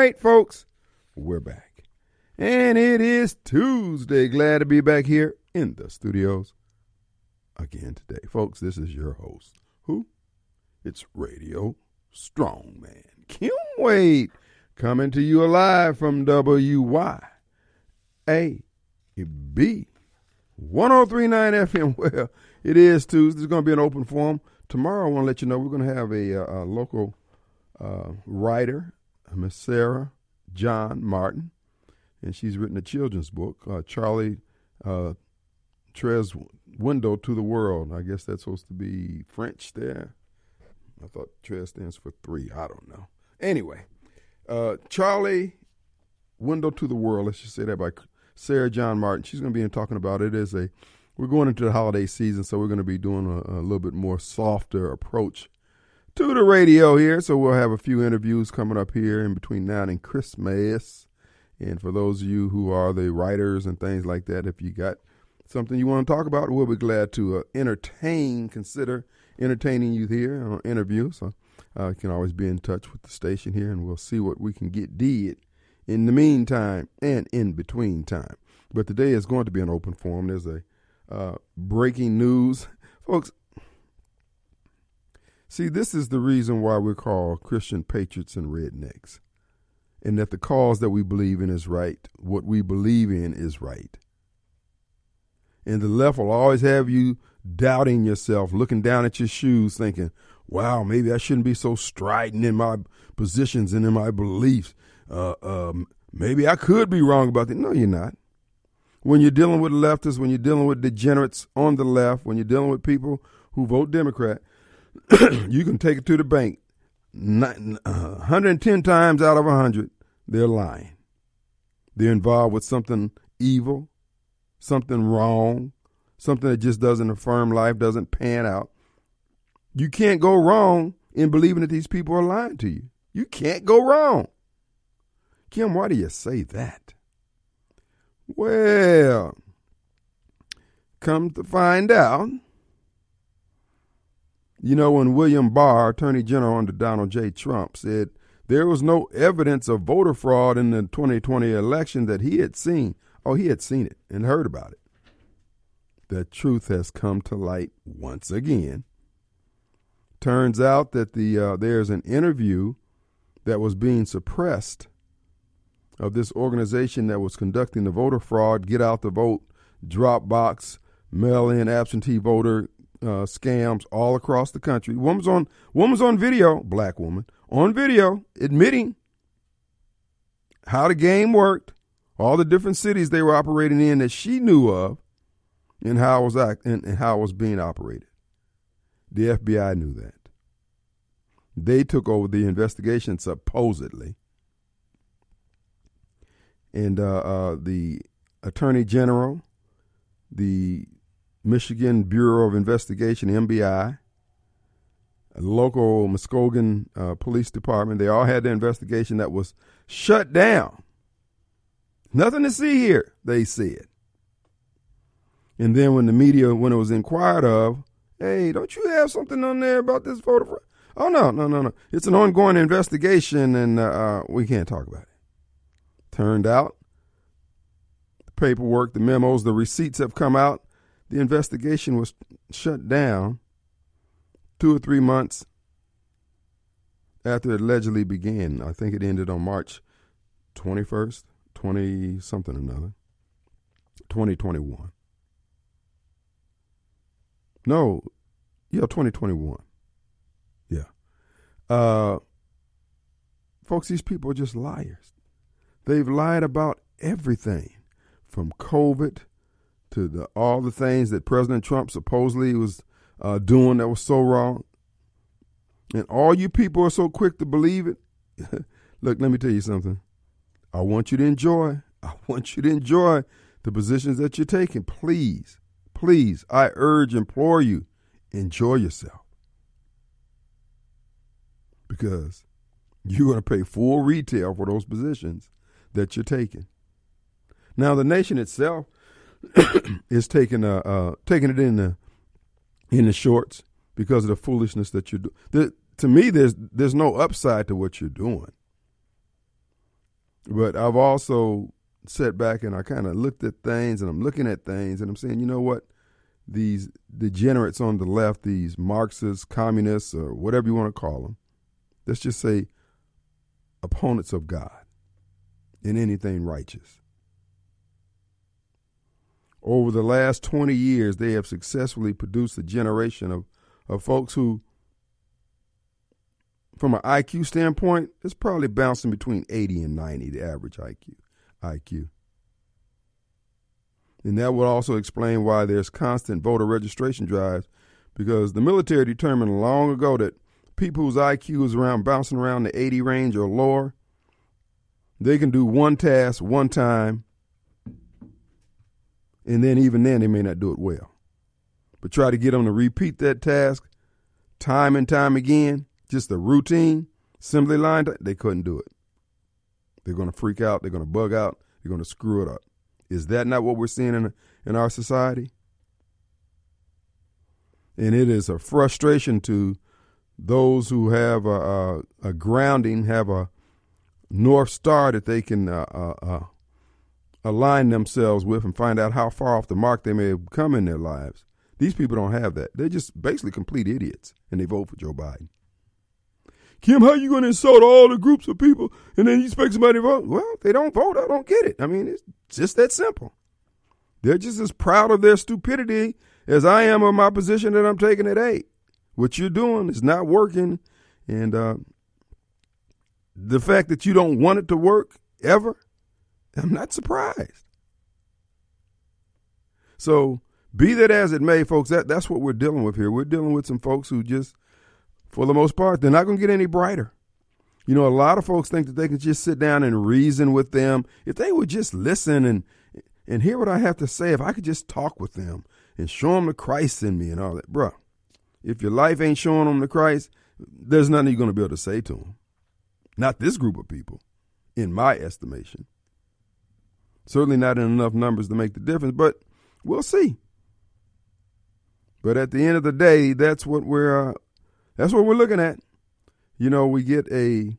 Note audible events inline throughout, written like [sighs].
right, folks, we're back. And it is Tuesday. Glad to be back here in the studios again today. Folks, this is your host. Who? It's Radio Strongman. Kim Wade coming to you live from WYAB 1039 FM. [laughs] Well, it is Tuesday. There's going to be an open forum. Tomorrow, I want to let you know we're going to have a, a, a local uh, writer, Sarah John Martin, and she's written a children's book, uh, Charlie uh, Trez Window to the World. I guess that's supposed to be French there. I thought Trez stands for three. I don't know. Anyway, uh, Charlie Window to the World, let's just say that by Sarah John Martin. She's going to be in talking about it as a, we're going into the holiday season, so we're going to be doing a, a little bit more softer approach to the radio here. So we'll have a few interviews coming up here in between now and Christmas. And for those of you who are the writers and things like that, if you got something you want to talk about, we'll be glad to uh, entertain, consider entertaining you here on interview. So uh, you can always be in touch with the station here, and we'll see what we can get did in the meantime and in between time. But today is going to be an open forum. There's a uh, breaking news, [laughs] folks. See, this is the reason why we're called Christian patriots and rednecks, and that the cause that we believe in is right. What we believe in is right. And the left will always have you doubting yourself, looking down at your shoes, thinking, wow, maybe I shouldn't be so strident in my positions and in my beliefs. Uh, um, maybe I could be wrong about that. No, you're not. When you're dealing with leftists, when you're dealing with degenerates on the left, when you're dealing with people who vote Democrat, [coughs] you can take it to the bank. 110 uh, times out of 100, they're lying. They're involved with something evil, something wrong, something that just doesn't affirm life, doesn't pan out. You can't go wrong in believing that these people are lying to you. You can't go wrong. Kim, why do you say that? Well, come to find out, you know, when William Barr, Attorney General under Donald J. Trump, said there was no evidence of voter fraud in the 2020 election that he had seen. Oh, he had seen it and heard about it. The truth has come to light once again. Turns out that the uh, there's an interview that was being suppressed of this organization that was conducting the voter fraud, get out the vote, drop box, mail in absentee voter uh, scams all across the country. Woman's on woman's on video, black woman on video, admitting how the game worked, all the different cities they were operating in that she knew of, and how it was act and, and how was being operated. The FBI knew that. They took over the investigation supposedly, and uh, uh, the attorney general, the Michigan Bureau of Investigation, MBI, local Muskegon uh, Police Department, they all had their investigation that was shut down. Nothing to see here, they said. And then when the media, when it was inquired of, hey, don't you have something on there about this photograph? Oh no, no, no, no. It's an ongoing investigation, and uh, uh, we can't talk about it. Turned out, the paperwork, the memos, the receipts have come out. The investigation was shut down two or three months after it allegedly began. I think it ended on March 21st, 20 something or another, 2021. No, yeah, 2021. Yeah. Uh, folks, these people are just liars. They've lied about everything from COVID to the, all the things that President Trump supposedly was uh, doing that was so wrong. And all you people are so quick to believe it. [laughs] Look, let me tell you something. I want you to enjoy. [laughs] I want you to enjoy the positions that you're taking. Please, please, I urge, implore you, enjoy yourself. Because you're going to pay full retail for those positions that you're taking. Now, the nation itself [coughs] is taking uh, uh, taking it in the in the shorts because of the foolishness that you're doing. To me, there's there's no upside to what you're doing. But I've also sat back and I kind of looked at things and I'm looking at things and I'm saying, you know what? These degenerates on the left, these Marxists, communists, or whatever you want to call them, let's just say opponents of God in anything righteous. Over the last 20 years, they have successfully produced a generation of, of folks who, from an IQ standpoint, it's probably bouncing between 80 and 90, the average IQ. IQ. And that would also explain why there's constant voter registration drives, because the military determined long ago that people whose IQ is around bouncing around the 80 range or lower, they can do one task one time, and then even then they may not do it well. But try to get them to repeat that task time and time again, just a routine, assembly line, they couldn't do it. They're going to freak out. They're going to bug out. They're going to screw it up. Is that not what we're seeing in, in our society? And it is a frustration to those who have a, a, a grounding, have a north star that they can uh, uh, uh, align themselves with and find out how far off the mark they may have come in their lives. These people don't have that. They're just basically complete idiots, and they vote for Joe Biden. Kim, how are you going to insult all the groups of people and then you expect somebody to vote? Well, if they don't vote, I don't get it. I mean, it's just that simple. They're just as proud of their stupidity as I am of my position that I'm taking at eight. What you're doing is not working, and uh, the fact that you don't want it to work ever, I'm not surprised. So, be that as it may, folks, that, that's what we're dealing with here. We're dealing with some folks who just for the most part. They're not going to get any brighter. You know, a lot of folks think that they can just sit down and reason with them. If they would just listen and and hear what I have to say, if I could just talk with them and show them the Christ in me and all that, bruh. If your life ain't showing them the Christ, there's nothing you're going to be able to say to them. Not this group of people, in my estimation. Certainly not in enough numbers to make the difference, but we'll see. But at the end of the day, that's what we're uh, that's what we're looking at. You know, we get a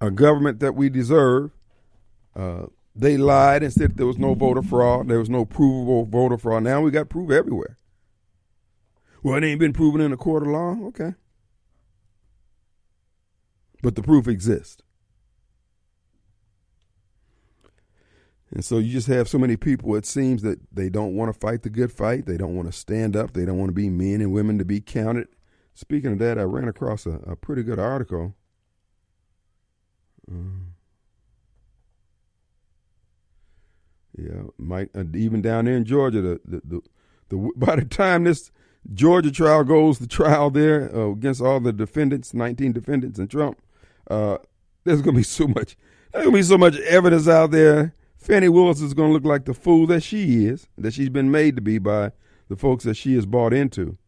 a government that we deserve. Uh, they lied and said there was no voter fraud. There was no provable voter fraud. Now we got proof everywhere. Well, it ain't been proven in a court of law. Okay. But the proof exists. And so you just have so many people, it seems that they don't want to fight the good fight. They don't want to stand up. They don't want to be men and women to be counted. Speaking of that, I ran across a, a pretty good article. Uh, yeah, Mike, uh, even down there in Georgia, the, the, the, the, [laughs] by the time this Georgia trial goes to trial there uh, against all the defendants, 19 defendants and Trump, uh, there's going to be so much, there's going to be so much evidence out there Fani Willis is going to look like the fool that she is, that she's been made to be by the folks that she has bought into.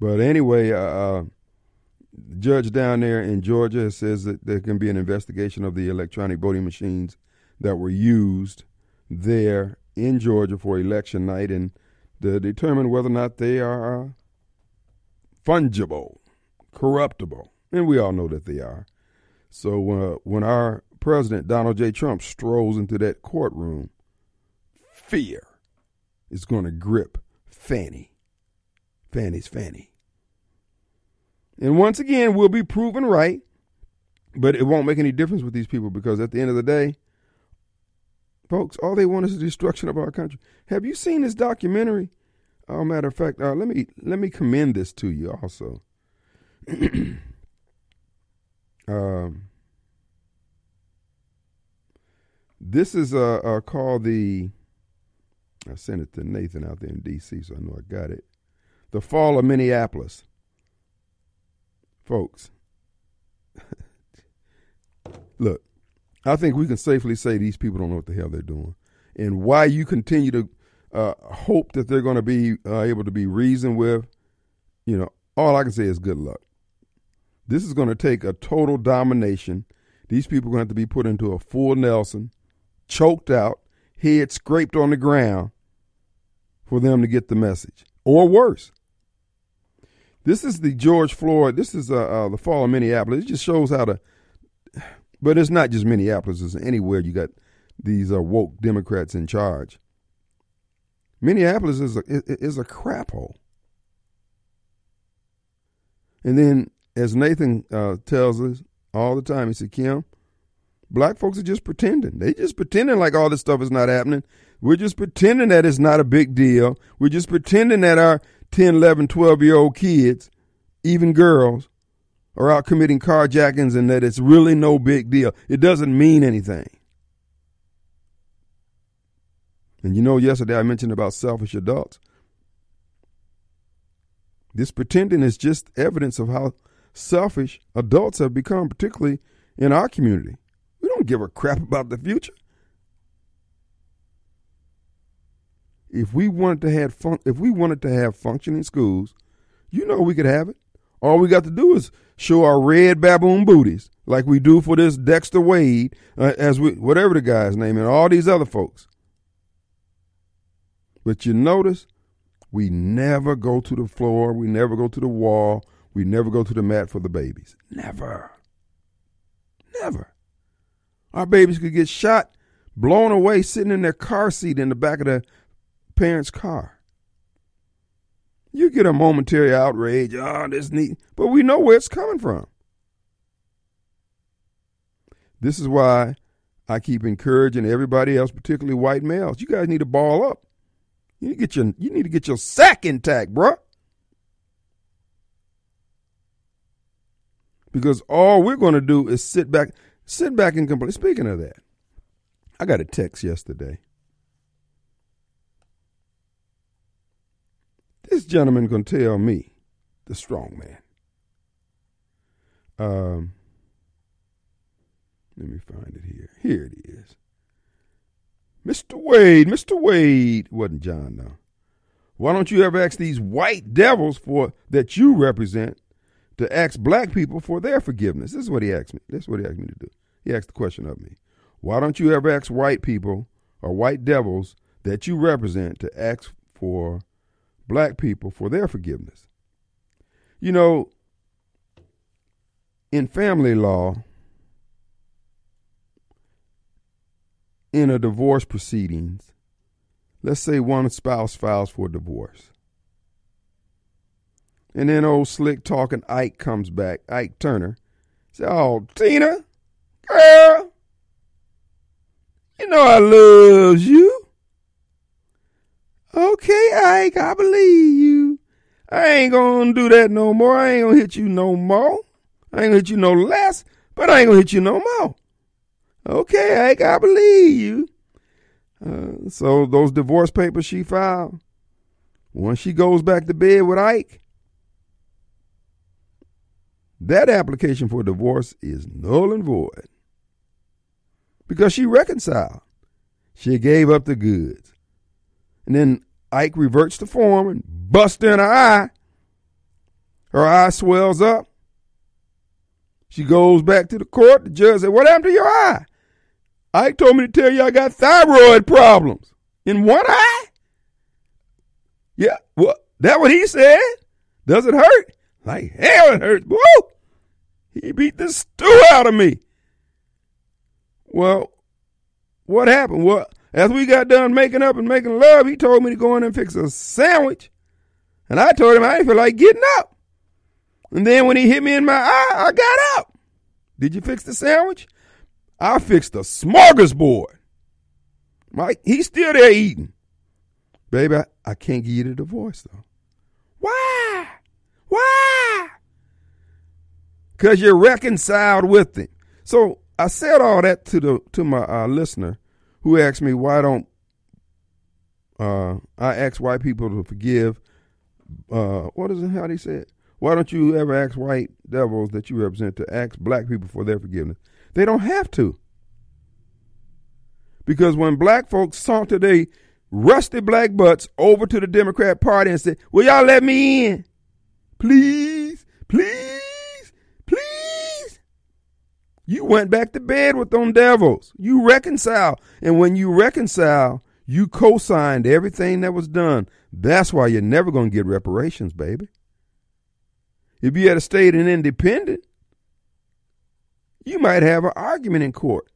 But anyway, uh, uh judge down there in Georgia says that there can be an investigation of the electronic voting machines that were used there in Georgia for election night and to determine whether or not they are uh, fungible, corruptible. And we all know that they are. So uh, when our President Donald J. Trump strolls into that courtroom, fear is going to grip Fani. Fani's Fanny. And once again, we'll be proven right, but it won't make any difference with these people because at the end of the day, folks, all they want is the destruction of our country. Have you seen this documentary? Oh, matter of fact, uh, let me let me commend this to you also. [clears throat] um, This is uh, uh, called the. I sent it to Nathan out there in D.C., so I know I got it. The Fall of Minneapolis. Folks, [laughs] look, I think we can safely say these people don't know what the hell they're doing. And why you continue to uh, hope that they're going to be uh, able to be reasoned with, you know, all I can say is good luck. This is going to take a total domination. These people are going to have to be put into a full Nelson choked out, head scraped on the ground for them to get the message, or worse. This is the George Floyd. This is uh, uh, the fall of Minneapolis. It just shows how the But it's not just Minneapolis, it's anywhere you got these uh, woke Democrats in charge. Minneapolis is a, is a crap hole. And then, as Nathan uh, tells us all the time, he said, Kim, black folks are just pretending. They just pretending like all this stuff is not happening. We're just pretending that it's not a big deal. We're just pretending that our 10, 11, 12 year old kids, even girls, are out committing carjackings and that it's really no big deal. It doesn't mean anything. And you know, yesterday I mentioned about selfish adults. This pretending is just evidence of how selfish adults have become, particularly in our community. Don't give a crap about the future. If we wanted to have fun, if we wanted to have functioning schools, you know we could have it. All we got to do is show our red baboon booties, like we do for this Dexter Wade, uh, as we whatever the guy's name, and all these other folks. But you notice we never go to the floor, we never go to the wall, we never go to the mat for the babies. Never. Never. Our babies could get shot, blown away, sitting in their car seat in the back of the parents' car. You get a momentary outrage, oh, this neat, but we know where it's coming from. This is why I keep encouraging everybody else, particularly white males. You guys need to ball up. You need to get your you need to get your sack intact, bruh. Because all we're going to do is sit back, sit back and complain. Speaking of that, I got a text yesterday. This gentleman gonna tell me, the strong man. Um, let me find it here. Here it is. Mr. Wade, Mr. Wade, wasn't John though. Why don't you ever ask these white devils for that you represent to ask black people for their forgiveness? This is what he asked me. This is what he asked me to do. He asked the question of me. Why don't you ever ask white people or white devils that you represent to ask for black people for their forgiveness? You know, in family law, in a divorce proceedings, let's say one spouse files for divorce. And then old slick talking Ike comes back, Ike Turner. Say, oh, Tina, girl, you know I love you. Okay, Ike, I believe you. I ain't gonna do that no more. I ain't gonna hit you no more. I ain't gonna hit you no less, but I ain't gonna hit you no more. Okay, Ike, I believe you. Uh, so those divorce papers she filed, once she goes back to bed with Ike, that application for divorce is null and void. Because she reconciled. She gave up the goods. And then Ike reverts to form and busts in her eye. Her eye swells up. She goes back to the court. The judge said, What happened to your eye? Ike told me to tell you I got thyroid problems in one eye. Yeah, well, that what he said. Does it hurt? Like hell it hurts. Woo! He beat the stew out of me. Well, what happened? Well, as we got done making up and making love, he told me to go in and fix a sandwich. And I told him I didn't feel like getting up. And then when he hit me in my eye, I got up. Did you fix the sandwich? I fixed the smorgasbord. Mike, he's still there eating. Baby, I, I can't give you the divorce though. Why? Why? Because you're reconciled with him. So I said all that to the to my uh, listener who asked me why don't uh, I ask white people to forgive. Uh, what is it? How they say it? Why don't you ever ask white devils that you represent to ask black people for their forgiveness? They don't have to. Because when black folks saunter their rusty black butts over to the Democrat Party and say, Will y'all let me in? Please, please, please. You went back to bed with them devils. You reconcile. And when you reconcile, you co signed everything that was done. That's why you're never going to get reparations, baby. If you had a stayed an independent, you might have an argument in court.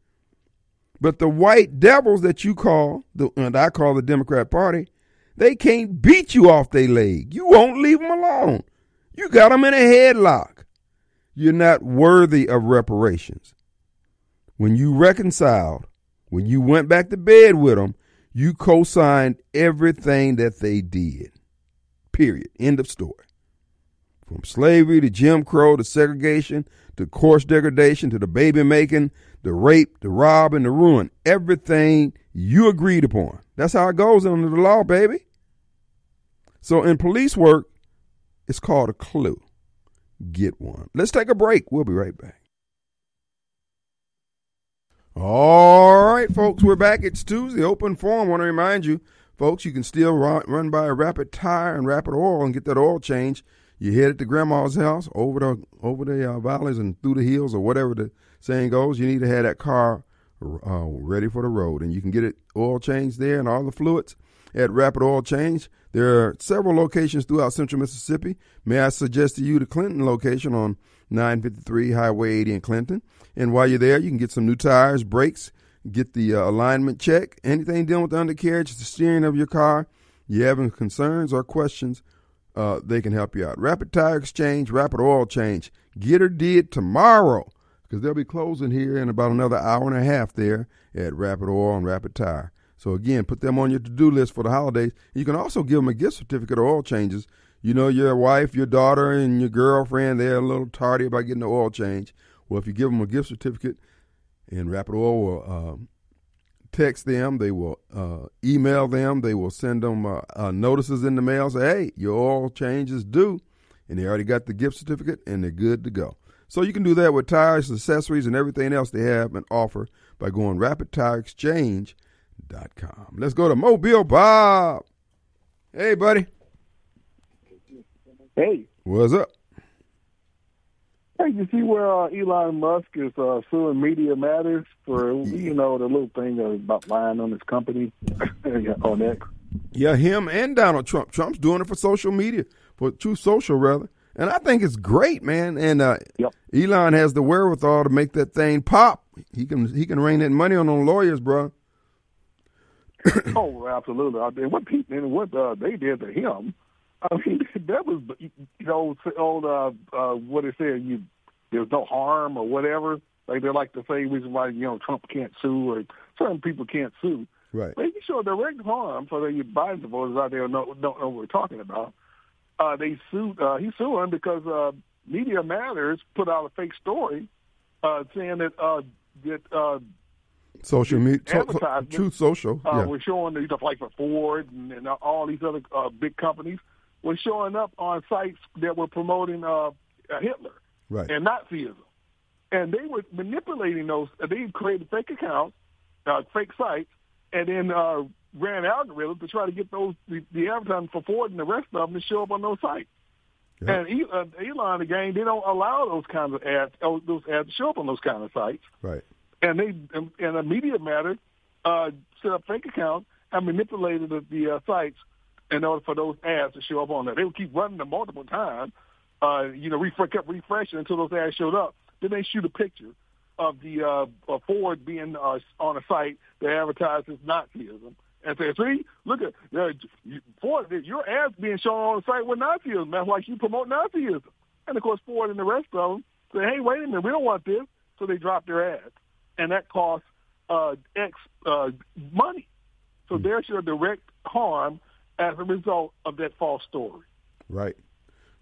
But the white devils that you call, the, and I call the Democrat Party, they can't beat you off their leg. You won't leave them alone. You got them in a headlock. You're not worthy of reparations. When you reconciled, when you went back to bed with them, you co signed everything that they did. Period. End of story. From slavery to Jim Crow to segregation to coarse degradation to the baby making, the rape, the rob, and the ruin. Everything you agreed upon. That's how it goes under the law, baby. So in police work, it's called a clue. Get one. Let's take a break. We'll be right back. All right, folks, we're back. It's Tuesday, open forum. I want to remind you, folks, you can still run, by a Rapid Tire and Rapid Oil and get that oil change. You head headed to Grandma's house over the over the uh, valleys and through the hills or whatever the saying goes. You need to have that car uh, ready for the road, and you can get it oil changed there and all the fluids at Rapid Oil Change. There are several locations throughout central Mississippi. May I suggest to you the Clinton location on 953 Highway 80 in Clinton. And while you're there, you can get some new tires, brakes, get the uh, alignment check, anything dealing with the undercarriage, the steering of your car. You having concerns or questions, uh, they can help you out. Rapid Tire Exchange, Rapid Oil Change. Get her did tomorrow because they'll be closing here in about another hour and a half there at Rapid Oil and Rapid Tire. So again, put them on your to-do list for the holidays. You can also give them a gift certificate or oil changes. You know, your wife, your daughter, and your girlfriend, they're a little tardy about getting the oil change. Well, if you give them a gift certificate, and Rapid Oil will uh, text them, they will uh, email them, they will send them uh, uh, notices in the mail, say, hey, your oil change is due, and they already got the gift certificate, and they're good to go. So you can do that with tires, accessories, and everything else they have and offer by going rapidtireexchange.com. Let's go to Mobile Bob. Hey, buddy. Hey. What's up? Hey, you see where uh, Elon Musk is uh, suing Media Matters for you know the little thing about lying on his company [laughs] on X? Yeah, him and Donald Trump. Trump's doing it for social media, for Truth Social rather, and I think it's great, man. And uh, yep. Elon has the wherewithal to make that thing pop. He can he can rain that money on the lawyers, bro. [coughs] oh, absolutely. I mean, what people and what uh, they did to him I [laughs] mean, that was you know old uh, uh, what they said you there's no harm or whatever. Like they like to say reason why you know Trump can't sue or certain people can't sue. Right. But sure show direct harm for the Biden voters out there don't, don't know what we're talking about. Uh, they sued. Uh, he's suing because uh, Media Matters put out a fake story uh, saying that uh, that uh, social media, Truth Social, uh, yeah. we're showing stuff like for Ford and, and all these other uh, big companies was showing up on sites that were promoting uh, Hitler right. and Nazism. And they were manipulating those. They created fake accounts, uh, fake sites, and then uh, ran algorithms to try to get those the, the advertising for Ford and the rest of them to show up on those sites. And uh, Elon, again, they don't allow those kinds of ads, oh, those ads to show up on those kind of sites. Right. And they, and, a media matter, uh, set up fake accounts and manipulated the, the uh, sites in order for those ads to show up on there. They would keep running them multiple times, uh, you know, refresh, kept refreshing until those ads showed up. Then they shoot a picture of the uh, Ford being uh, on a site that advertises Nazism. And say, see, look at uh, Ford, your ads being shown on the site with Nazism. That's like you promote Nazism. And of course, Ford and the rest of them say, hey, wait a minute, we don't want this. So they drop their ads. And that costs uh, X uh, money. So hmm. there's your direct harm as a result of that false story. Right,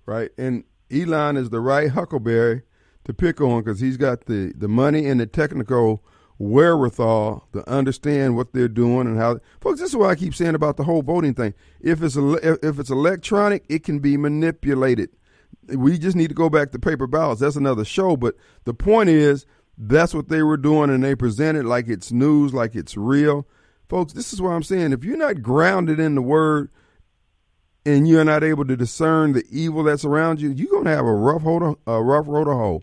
right. And Elon is the right huckleberry to pick on because he's got the, the money and the technical wherewithal to understand what they're doing and how. Folks, this is what I keep saying about the whole voting thing. If it's if it's electronic, it can be manipulated. We just need to go back to paper ballots. That's another show. But the point is, that's what they were doing, and they present it like it's news, like it's real. Folks, this is what I'm saying. If you're not grounded in the word and you're not able to discern the evil that's around you, you're going to have a rough, hold, a rough road to hoe.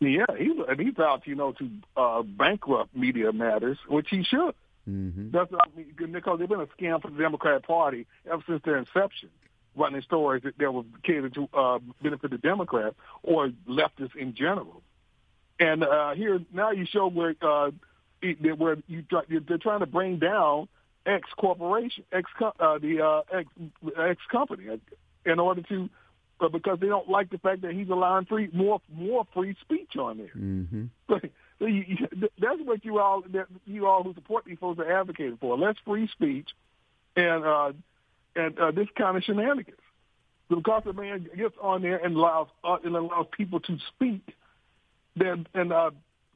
Yeah, he and he's out, you know, to uh, bankrupt Media Matters, which he should. Mm-hmm. That's I mean, because they've been a scam for the Democrat Party ever since their inception. Running stories that, that were catered to uh, benefit the Democrats or leftists in general. And uh, here now you show where uh, where you they're trying to bring down X corporation, X uh, the uh, X X company, in order to uh, because they don't like the fact that he's allowing free more more free speech on there. Mm-hmm. [laughs] so you, you, that's what you all that you all who support these folks are advocating for: less free speech and uh, and uh, this kind of shenanigans. Because the man gets on there and allows uh, and allows people to speak, then and uh,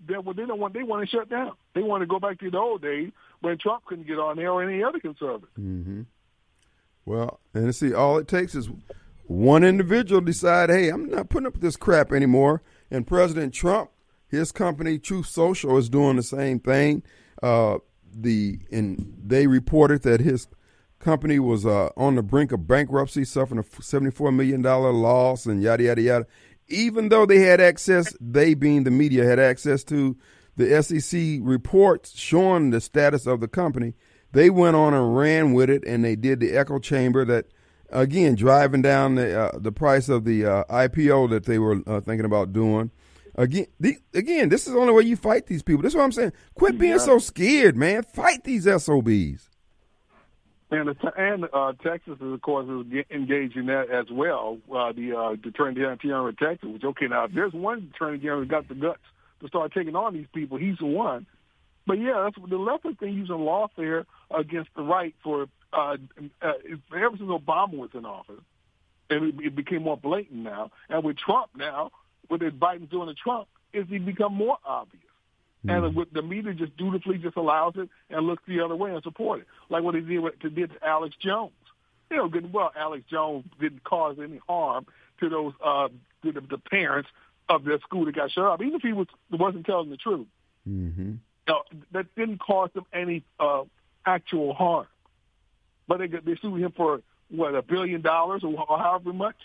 then what they don't want they want to shut down. They want to go back to the old days when Trump couldn't get on there or any other conservative. Mm-hmm. Well, and see, all it takes is one individual decide, hey, I'm not putting up with this crap anymore. And President Trump, his company Truth Social, is doing the same thing. Uh, the and they reported that his company was uh, on the brink of bankruptcy, suffering a 74 million dollar loss, and yada yada yada. Even though they had access, they being the media had access to the SEC reports showing the status of the company, they went on and ran with it, and they did the echo chamber that, again, driving down the uh, the price of the uh, IPO that they were uh, thinking about doing. Again, the, again, this is the only way you fight these people. This is what I'm saying. Quit being yeah. so scared, man. Fight these SOBs. And and uh, Texas, is, of course, is engaged in that as well. Uh, the uh, Attorney General of Texas, which okay, now if there's one Attorney General who got the guts to start taking on these people. He's the one. But yeah, that's the left has been using lawfare against the right for uh, uh, ever since Obama was in office, and it, it became more blatant now. And with Trump now, what Biden's doing to Trump, is he become more obvious. Mm-hmm. And with the media just dutifully just allows it and looks the other way and support it, like what he did, what he did to Alex Jones. You know, good well, Alex Jones didn't cause any harm to those uh, to the, the parents of their school that got shut up, even if he was wasn't telling the truth. Mm-hmm. That didn't cause them any uh, actual harm. But they they sued him for what a billion dollars or, or however much.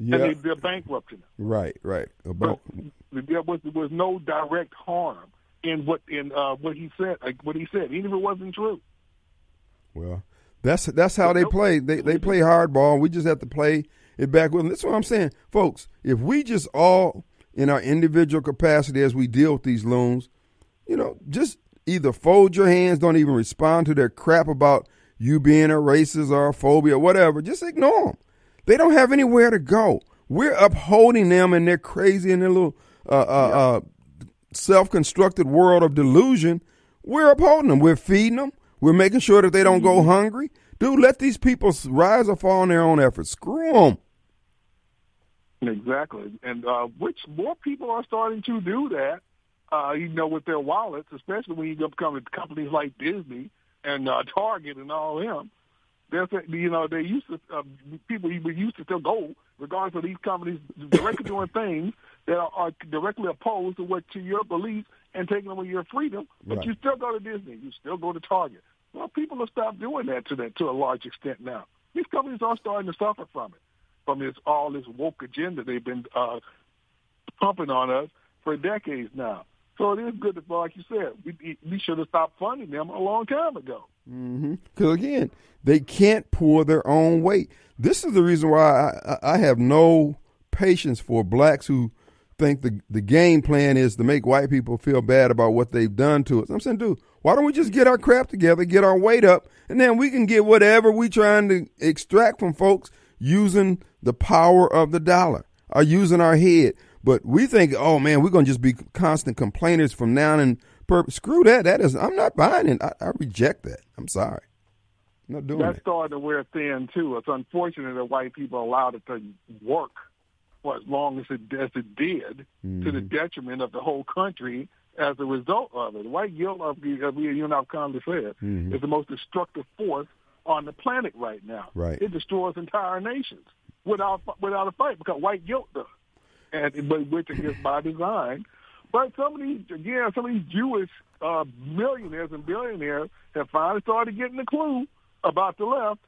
Yeah. And they, they're bankrupting him. Right, right. About there was there was no direct harm in what in uh, what he said, like what he said, even if it wasn't true. Well, that's that's how they play. They they play hardball. We just have to play it back with them. That's what I'm saying, folks. If we just all, in our individual capacity as we deal with these loans, you know, just either fold your hands, don't even respond to their crap about you being a racist or a phobia or whatever. Just ignore them. They don't have anywhere to go. We're upholding them in their crazy and their little uh, uh, uh, self-constructed world of delusion. We're upholding them. We're feeding them. We're making sure that they don't go mm-hmm. hungry. Dude, let these people rise or fall on their own efforts. Screw them. Exactly, and uh, which more people are starting to do that. Uh, you know, with their wallets, especially when you come to companies like Disney and uh, Target and all them. There's, you know, they used to uh, people used to still go, regardless of these companies directly [laughs] doing things that are, are directly opposed to what to your beliefs and taking away your freedom. But right. you still go to Disney, you still go to Target. Well, people have stopped doing that to that to a large extent now. These companies are starting to suffer from it from this all this woke agenda they've been uh, pumping on us for decades now. So it is good that, like you said, we, we should have stopped funding them a long time ago. Because mm-hmm. again, they can't pull their own weight. This is the reason why I, I have no patience for blacks who think the the game plan is to make white people feel bad about what they've done to us. I'm saying, dude, why don't we just get our crap together, get our weight up, and then we can get whatever we're trying to extract from folks using the power of the dollar or using our head. But we think, oh man, we're gonna just be constant complainers from now and per- screw that. That is, I'm not buying it. I, I reject that. I'm sorry. I'm not doing That's that. starting to wear thin too. It's unfortunate that white people allowed it to work for as long as it as it did, mm-hmm. to the mm-hmm. detriment of the whole country as a result of it. White guilt, of the, of the you know, Congress said, mm-hmm. is the most destructive force on the planet right now. Right. It destroys entire nations without without a fight because white guilt does, and but which is by design. But some of these, again, some of these Jewish uh, millionaires and billionaires have finally started getting the clue about the left,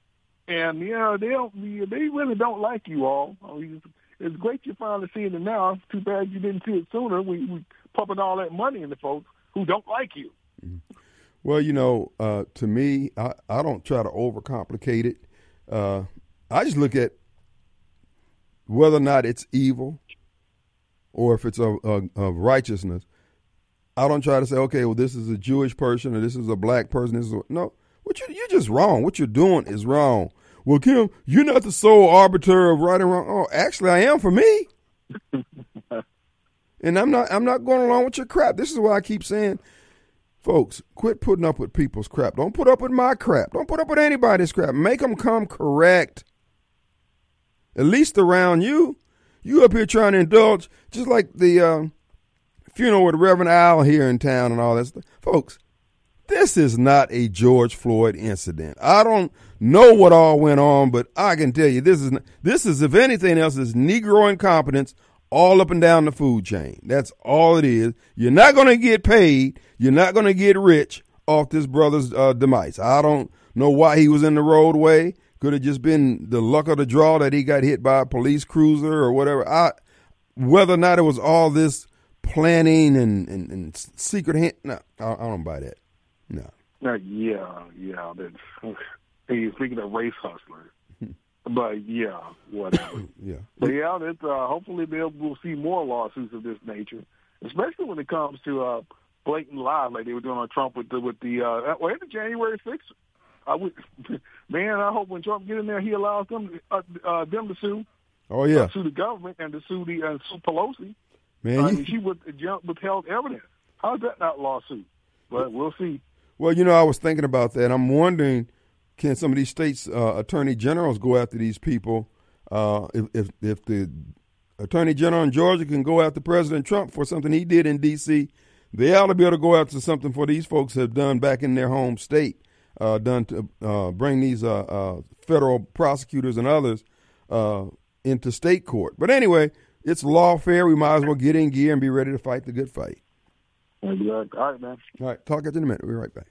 and yeah, they don't, they really don't like you all. I mean, it's great you're finally seeing it now. It's too bad you didn't see it sooner. We we pumping all that money into folks who don't like you. Mm-hmm. Well, you know, uh, to me, I, I don't try to overcomplicate it. Uh, I just look at whether or not it's evil or if it's of, of, of righteousness. I don't try to say, okay, well, this is a Jewish person or this is a black person. This is a, no. What you you're just wrong. What you're doing is wrong. Well, Kim, you're not the sole arbiter of right and wrong. Oh, actually, I am for me. [laughs] and I'm not. I'm not going along with your crap. This is why I keep saying, folks, quit putting up with people's crap. Don't put up with my crap. Don't put up with anybody's crap. Make them come correct. At least around you, you up here trying to indulge, just like the uh, funeral with Reverend Al here in town and all that stuff. Folks, this is not a George Floyd incident. I don't know what all went on, but I can tell you this is this is if anything else is Negro incompetence all up and down the food chain. That's all it is. You're not going to get paid. You're not going to get rich off this brother's uh, demise. I don't know why he was in the roadway. Could have just been the luck of the draw that he got hit by a police cruiser or whatever. I, whether or not it was all this planning and, and, and secret hand, no, I, I don't buy that. No. Uh, yeah, yeah. That's, [laughs] hey, speaking of race hustlers, [laughs] but yeah, whatever. [laughs] yeah. But yeah, that uh, hopefully we'll see more lawsuits of this nature, especially when it comes to uh, blatant lies like they were doing on Trump with the with the uh, well, the January 6th. I would, [laughs] man. I hope when Trump get in there, he allows them uh, uh, them to sue. Oh yeah, uh, sue the government and to sue the uh, sue Pelosi. Man, I mean, she would withheld evidence. How's that not lawsuit? But we'll see. Well, you know, I was thinking about that. I'm wondering, can some of these states' uh, attorney generals go after these people? Uh, if, if if the attorney general in Georgia can go after President Trump for something he did in D.C., they ought to be able to go after something for these folks have done back in their home state, uh, done to uh, bring these uh, uh, federal prosecutors and others uh, into state court. But anyway, it's lawfare. We might as well get in gear and be ready to fight the good fight. All right, man. All right, talk in a minute. We'll be right back.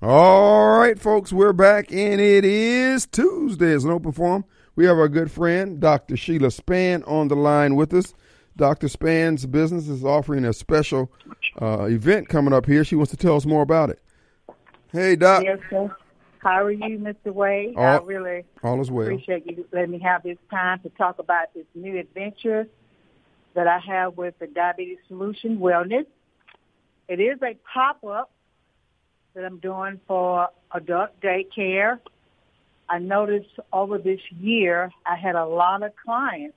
All right, folks, we're back, and it is Tuesday. It's an open forum. We have our good friend, Dr. Sheila Span, on the line with us. Dr. Span's business is offering a special uh, event coming up here. She wants to tell us more about it. Hey, Doc. Yes, sir. How are you, Mr. Wade? I really All is well. appreciate you letting me have this time to talk about this new adventure that I have with the Diabetes Solution Wellness. It is a pop-up that I'm doing for adult daycare. I noticed over this year I had a lot of clients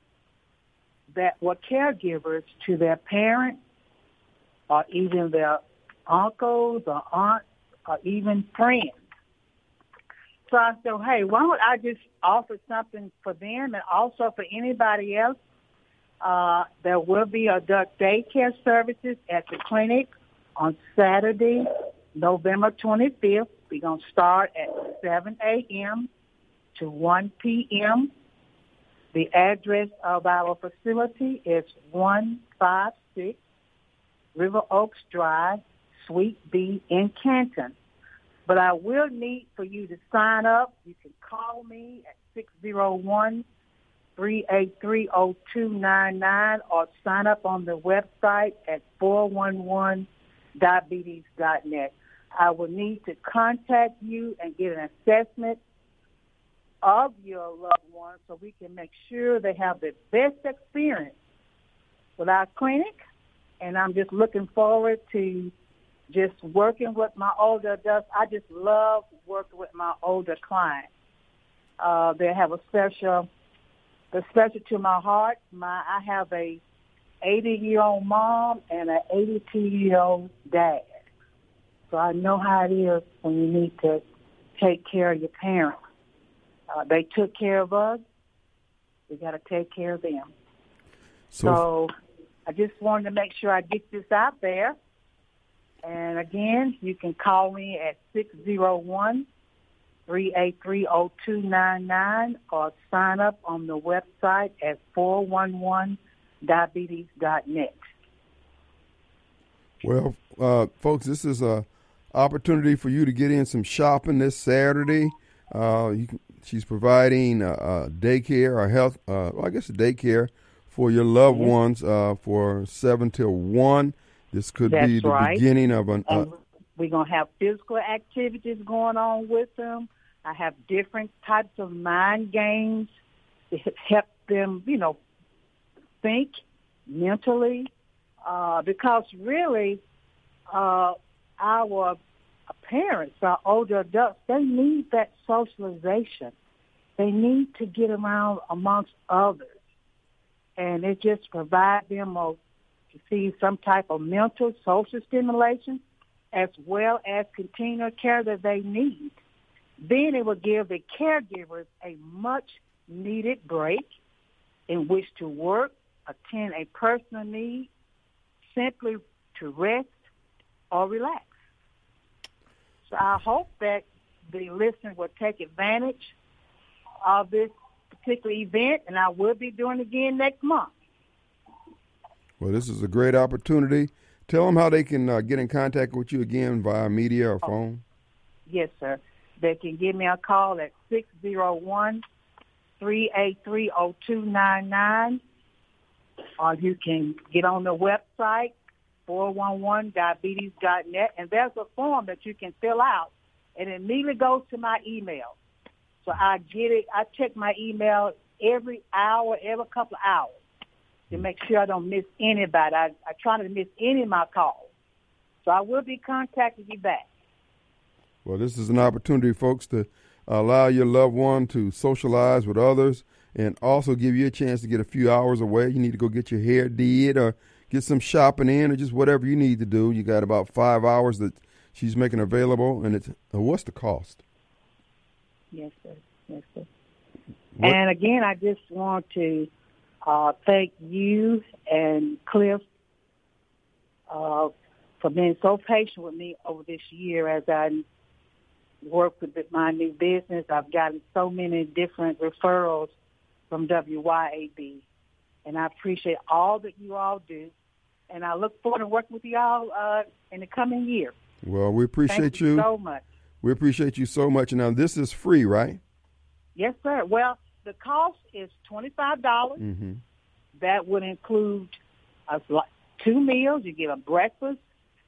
that were caregivers to their parents or even their uncles or aunts or even friends. So I said, hey, why don't I just offer something for them and also for anybody else? Uh, there will be adult daycare services at the clinic on Saturday, November 25th. We're going to start at 7 a.m. to 1 p.m. The address of our facility is 156 River Oaks Drive, Suite B in Canton. But I will need for you to sign up. You can call me at 601 383 0299 or sign up on the website at 411diabetes.net. I will need to contact you and get an assessment of your loved one so we can make sure they have the best experience with our clinic. And I'm just looking forward to just working with my older adults. I just love working with my older clients. Uh, they have a special, the special to my heart. My, I have a 80 year old mom and an 82 year old dad. So I know how it is when you need to take care of your parents. Uh, they took care of us. We got to take care of them. So, So I just wanted to make sure I get this out there. And again, you can call me at 601 383 0299 or sign up on the website at 411diabetes.net. Well, uh, folks, this is a opportunity for you to get in some shopping this Saturday. Uh, you can, she's providing uh, uh, daycare or health, uh, well, I guess a daycare for your loved ones uh, for seven till one. This could That's be the right. beginning of an. Uh, we're going to have physical activities going on with them. I have different types of mind games to help them, you know, think mentally. Uh, because really, uh, our parents, our older adults, they need that socialization. They need to get around amongst others. And it just provides them a, to see some type of mental, social stimulation as well as continual care that they need. Then it will give the caregivers a much needed break in which to work, attend a personal need, simply to rest or relax. So I hope that the listener will take advantage of this particular event, and I will be doing it again next month. well, this is a great opportunity. Tell them how they can uh, get in contact with you again via media or phone. Yes, sir. They can give me a call at six zero one three eight three zero two nine nine, or you can get on the website 411diabetes.net, and there's a form that you can fill out, and it immediately goes to my email. So I get it. I check my email every hour, every couple of hours to make sure I don't miss anybody. I, I try not to miss any of my calls. So I will be contacting you back. Well, this is an opportunity, folks, to allow your loved one to socialize with others and also give you a chance to get a few hours away. You need to go get your hair did or get some shopping in or just whatever you need to do. You got about five hours that she's making available, and it's uh, what's the cost? Yes, sir. Yes, sir. What- And again, I just want to uh, thank you and Cliff uh, for being so patient with me over this year as I work with my new business. I've gotten so many different referrals from WYAB, and I appreciate all that you all do. And I look forward to working with you all uh, in the coming year. Well, we appreciate Thank you so much. We appreciate you so much. Now, this is free, right? Yes, sir. Well, the cost is twenty-five dollars. Mm-hmm. That would include a, two meals. You get a breakfast,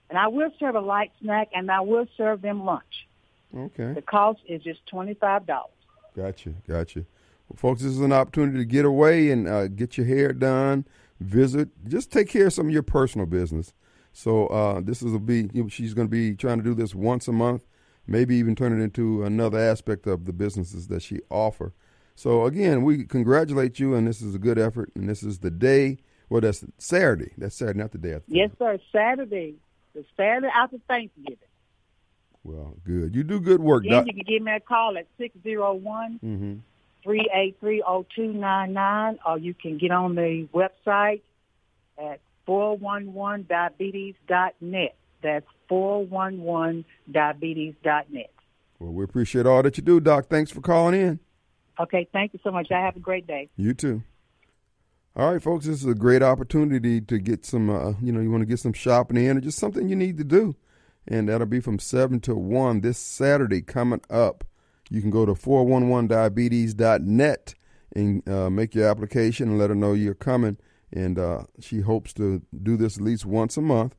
and I will serve a light snack, and I will serve them lunch. Okay. The cost is just twenty-five dollars. Gotcha, gotcha. Well, folks, this is an opportunity to get away and uh, get your hair done, visit, just take care of some of your personal business. So uh, this is a be. She's going to be trying to do this once a month, maybe even turn it into another aspect of the businesses that she offer. So again, we congratulate you, and this is a good effort. And this is the day. Well, that's Saturday. That's Saturday, not the day after. Yes, sir. Saturday, the Saturday after Thanksgiving. Well, good. You do good work, Then Doc. you can give me a call at six zero one Mm-hmm. Three eight three zero two nine nine, or you can get on the website at four one one diabetes dot net. That's four one one diabetes dot net. Well, we appreciate all that you do, Doc. Thanks for calling in. Okay, thank you so much. I have a great day. You too. All right, folks, this is a great opportunity to get some, uh, you know, you want to get some shopping in or just something you need to do. And that'll be from 7 to 1 this Saturday coming up. You can go to 411diabetes.net and uh, make your application and let her know you're coming. And uh, she hopes to do this at least once a month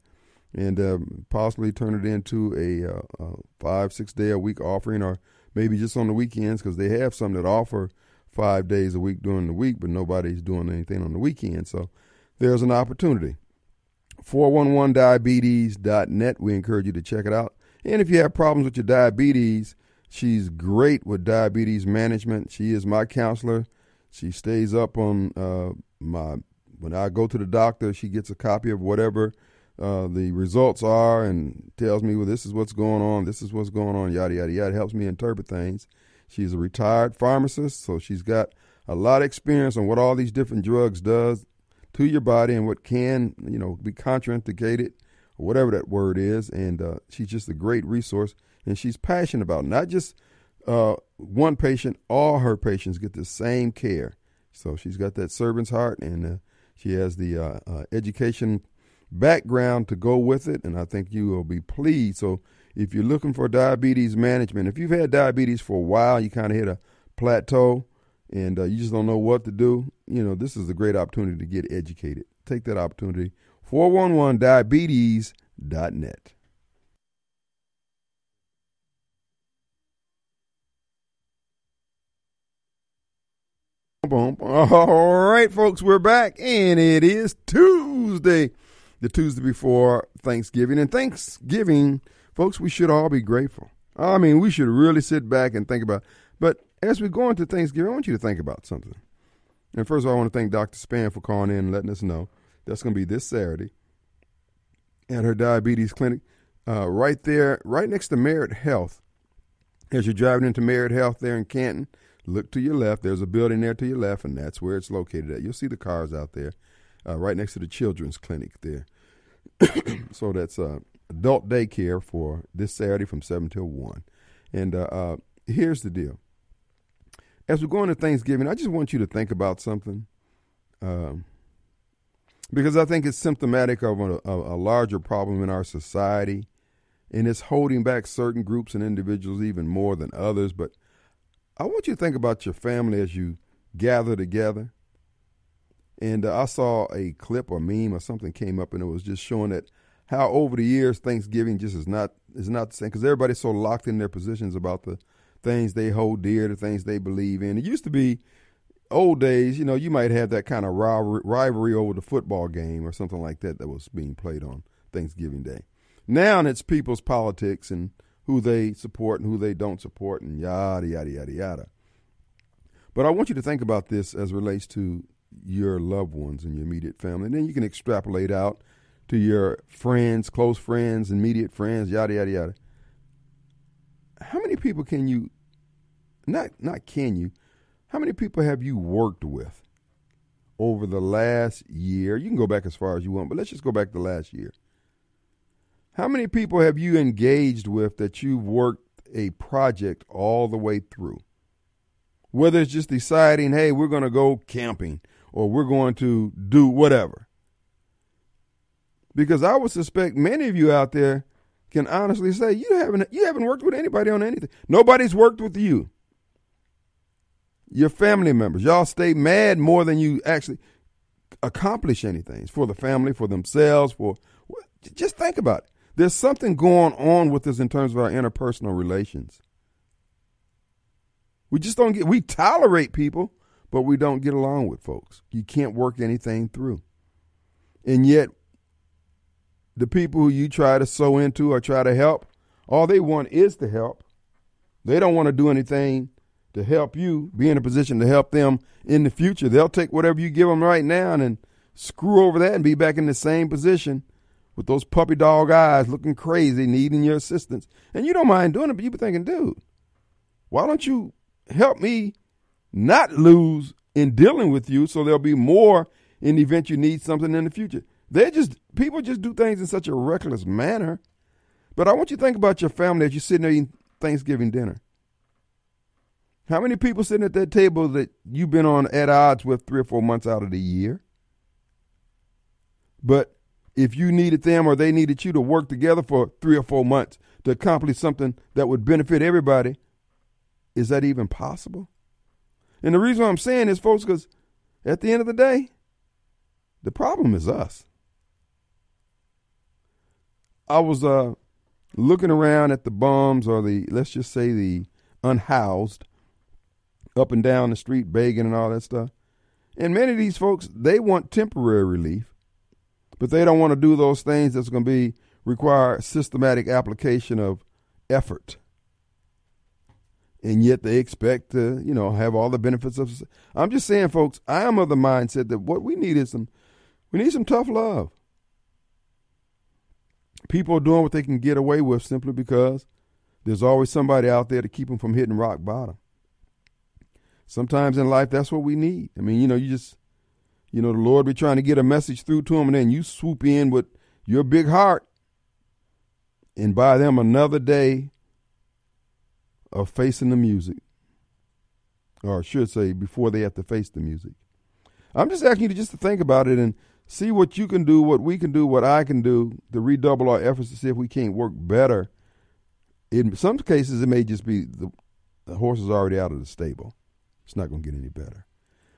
and um, possibly turn it into a, uh, a five, six day a week offering or maybe just on the weekends because they have some that offer five days a week during the week, but nobody's doing anything on the weekend. So there's an opportunity. 411diabetes.net. We encourage you to check it out. And if you have problems with your diabetes, she's great with diabetes management. She is my counselor. She stays up on uh, my, when I go to the doctor, she gets a copy of whatever uh, the results are and tells me, well, this is what's going on, this is what's going on, yada, yada, yada. It helps me interpret things. She's a retired pharmacist, so she's got a lot of experience on what all these different drugs does to your body and what can, you know, be contraindicated or whatever that word is. And uh, she's just a great resource, and she's passionate about it. not just uh, one patient. All her patients get the same care. So she's got that servant's heart, and uh, she has the uh, uh, education background to go with it. And I think you will be pleased. So if you're looking for diabetes management, if you've had diabetes for a while, you kind of hit a plateau and uh, you just don't know what to do, you know, this is a great opportunity to get educated. Take that opportunity. 411diabetes.net. [laughs] All right, folks, we're back, and it is Tuesday, the Tuesday before Thanksgiving. And Thanksgiving, folks, we should all be grateful. I mean, we should really sit back and think about. But as we go into Thanksgiving, I want you to think about something. And first of all, I want to thank Dr. Span for calling in and letting us know that's going to be this Saturday at her diabetes clinic, uh, right there, right next to Merit Health. As you're driving into Merit Health there in Canton, look to your left. There's a building there to your left, and that's where it's located at. You'll see the cars out there, uh, right next to the children's clinic there. [coughs] so that's uh, adult daycare for this Saturday from 7 till 1. And uh, uh, here's the deal. As we go into Thanksgiving, I just want you to think about something. Um, because I think it's symptomatic of a, a, a larger problem in our society, and it's holding back certain groups and individuals even more than others. But I want you to think about your family as you gather together. And uh, I saw a clip or meme or something came up, and it was just showing that how over the years Thanksgiving just is not is not the same because everybody's so locked in their positions about the things they hold dear, the things they believe in. It used to be old days, you know, you might have that kind of rivalry over the football game or something like that that was being played on Thanksgiving Day. Now it's people's politics and who they support and who they don't support and yada, yada, yada, yada. But I want you to think about this as relates to your loved ones and your immediate family. And then you can extrapolate out to your friends, close friends, immediate friends, yada, yada, yada. How many people can you, not, not can you, how many people have you worked with over the last year? You can go back as far as you want, but let's just go back to last year. How many people have you engaged with that you've worked a project all the way through? Whether it's just deciding, hey, we're going to go camping or we're going to do whatever. Because I would suspect many of you out there can honestly say you haven't you haven't worked with anybody on anything. Nobody's worked with you. Your family members, y'all stay mad more than you actually accomplish anything it's for the family, for themselves, for just think about it. There's something going on with us in terms of our interpersonal relations. We just don't get, we tolerate people, but we don't get along with folks. You can't work anything through. And yet, the people who you try to sow into or try to help, all they want is to help. They don't want to do anything to help you, be in a position to help them in the future. They'll take whatever you give them right now and screw over that and be back in the same position with those puppy dog eyes looking crazy, needing your assistance. And you don't mind doing it, but you be thinking, dude, why don't you help me not lose in dealing with you so there'll be more in the event you need something in the future? They just, people just do things in such a reckless manner. But I want you to think about your family as you're sitting there eating Thanksgiving dinner. How many people sitting at that table that you've been on at odds with three or four months out of the year? But if you needed them or they needed you to work together for three or four months to accomplish something that would benefit everybody, is that even possible? And the reason I'm saying is, folks, because at the end of the day, the problem is us. I was uh, looking around at the bums or the, let's just say, the unhoused up and down the street begging and all that stuff. And many of these folks, they want temporary relief but they don't want to do those things that's going to be require systematic application of effort. And yet they expect to, you know, have all the benefits of. I'm just saying, folks. I am of the mindset that what we need is some, we need some tough love. People are doing what they can get away with simply because there's always somebody out there to keep them from hitting rock bottom. Sometimes in life, that's what we need. I mean, you know, you just you know, the Lord be trying to get a message through to them, and then you swoop in with your big heart and buy them another day of facing the music. Or I should say, before they have to face the music. I'm just asking you to just to think about it and see what you can do, what we can do, what I can do to redouble our efforts to see if we can't work better. In some cases, it may just be the, the horse is already out of the stable. It's not going to get any better.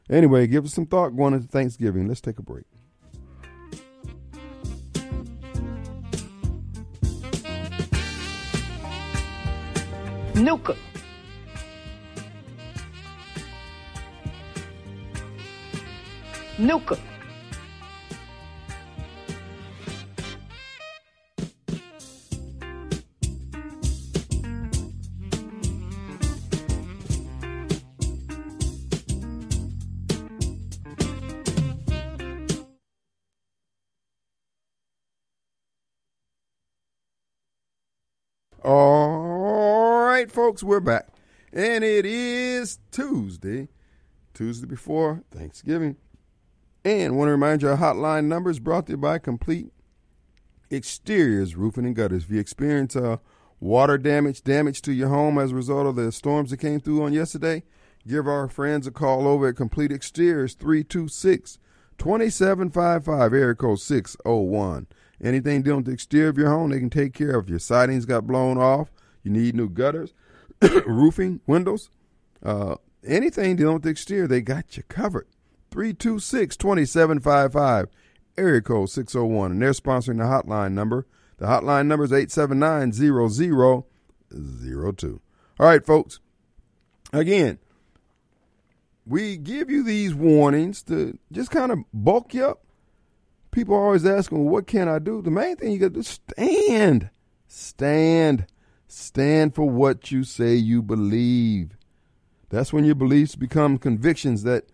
Anyway, give us some thought going into Thanksgiving. Let's take a break. Nuka. Nuka. All right, folks, we're back. And it is Tuesday, Tuesday before Thanksgiving. And want to remind you our hotline number is brought to you by Complete Exteriors Roofing and Gutters. If you experience uh, water damage, damage to your home as a result of the storms that came through on yesterday, give our friends a call over at Complete Exteriors 326 2755, area code 601. Anything dealing with the exterior of your home, they can take care of. Your sidings got blown off, you need new gutters, [coughs] roofing, windows, uh, anything dealing with the exterior, they got you covered. 326 2755, area code 601. And they're sponsoring the hotline number. The hotline number is 879 0002. All right, folks. Again, we give you these warnings to just kind of bulk you up people are always asking, well, what can I do? The main thing you got to do is stand. Stand. Stand for what you say you believe. That's when your beliefs become convictions that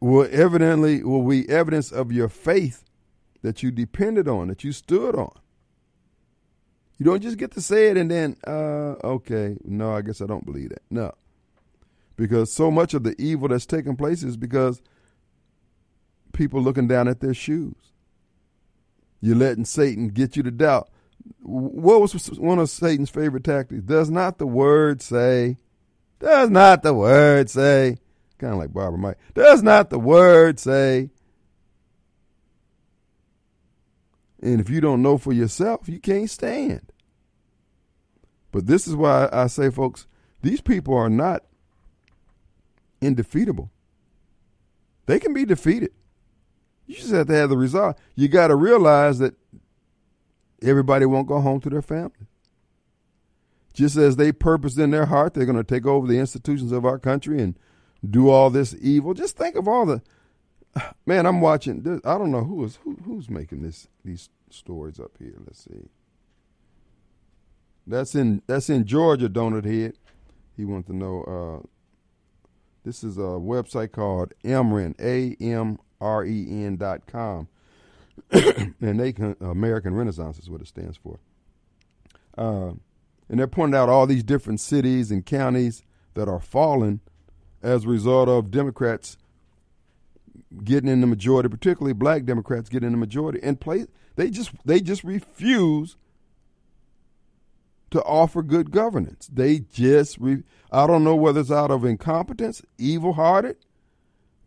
will evidently will be evidence of your faith that you depended on, that you stood on. You don't just get to say it and then, uh, okay, no, I guess I don't believe that. No. Because so much of the evil that's taking place is because people looking down at their shoes. You're letting Satan get you to doubt. What was one of Satan's favorite tactics? Does not the word say? Does not the word say? Kind of like Barbara Mike. Does not the word say? And if you don't know for yourself, you can't stand. But this is why I say, folks, these people are not indefeatable. They can be defeated. You just have to have the result. You got to realize that everybody won't go home to their family. Just as they purpose in their heart, they're going to take over the institutions of our country and do all this evil. Just think of all the [sighs] man. I'm watching. This, I don't know who is who, who's making this these stories up here. Let's see. That's in that's in Georgia, Donut Head. He wants to know. Uh, this is a website called Amren, A M R-E-N dot com. [coughs] and they can, American Renaissance is what it stands for. Uh, and they're pointing out all these different cities and counties that are falling as a result of Democrats getting in the majority, particularly black Democrats getting in the majority, and play. They just they just refuse to offer good governance. They just re, I don't know whether it's out of incompetence, evil hearted,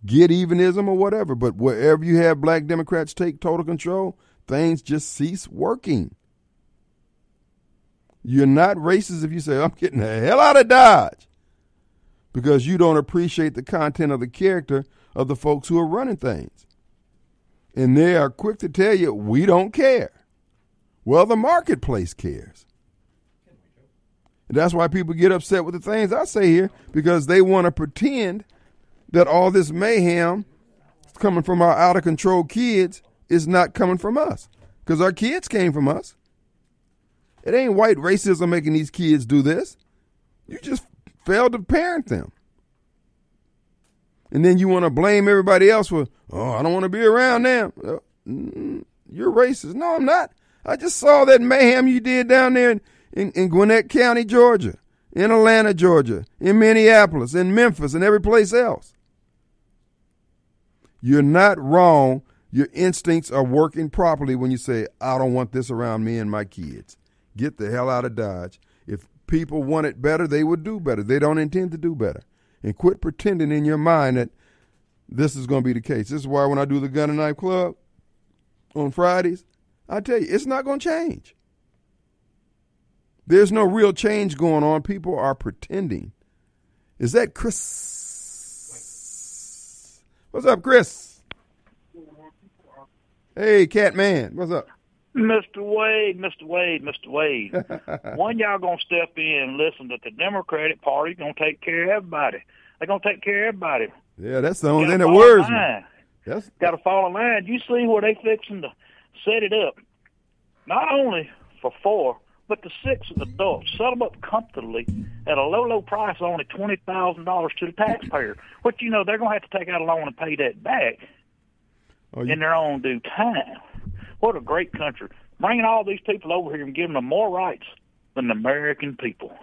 get evenism or whatever. But wherever you have black Democrats take total control, things just cease working. You're not racist if you say, I'm getting the hell out of Dodge because you don't appreciate the content of the character of the folks who are running things. And they are quick to tell you, we don't care. Well, the marketplace cares. And that's why people get upset with the things I say here because they want to pretend that all this mayhem coming from our out of control kids is not coming from us because our kids came from us. It ain't white racism making these kids do this. You just failed to parent them. And then you want to blame everybody else for, oh, I don't want to be around them. You're racist. No, I'm not. I just saw that mayhem you did down there in, in, in Gwinnett County, Georgia, in Atlanta, Georgia, in Minneapolis, in Memphis, and every place else. You're not wrong. Your instincts are working properly when you say, I don't want this around me and my kids. Get the hell out of Dodge. If people want it better, they would do better. They don't intend to do better. And quit pretending in your mind that this is going to be the case. This is why when I do the Gun and Knife Club on Fridays, I tell you, it's not going to change. There's no real change going on. People are pretending. Is that Chris? What's up, Chris? Hey, Cat Man. What's up? Mr. Wade, Mr. Wade, Mr. Wade. [laughs] One y'all gonna step in and listen that the Democratic Party gonna take care of everybody. They're gonna take care of everybody. Yeah, that's the only Gotta thing that fall in worries me. line. That's Got to fall in line. You see where they fixing to set it up, not only for four, but the six adults. Set them up comfortably at a low, low price, only twenty thousand dollars to the taxpayer. Which you know they're gonna have to take out a loan and pay that back oh, you, in their own due time. What a great country! Bringing all these people over here and giving them more rights than the American people.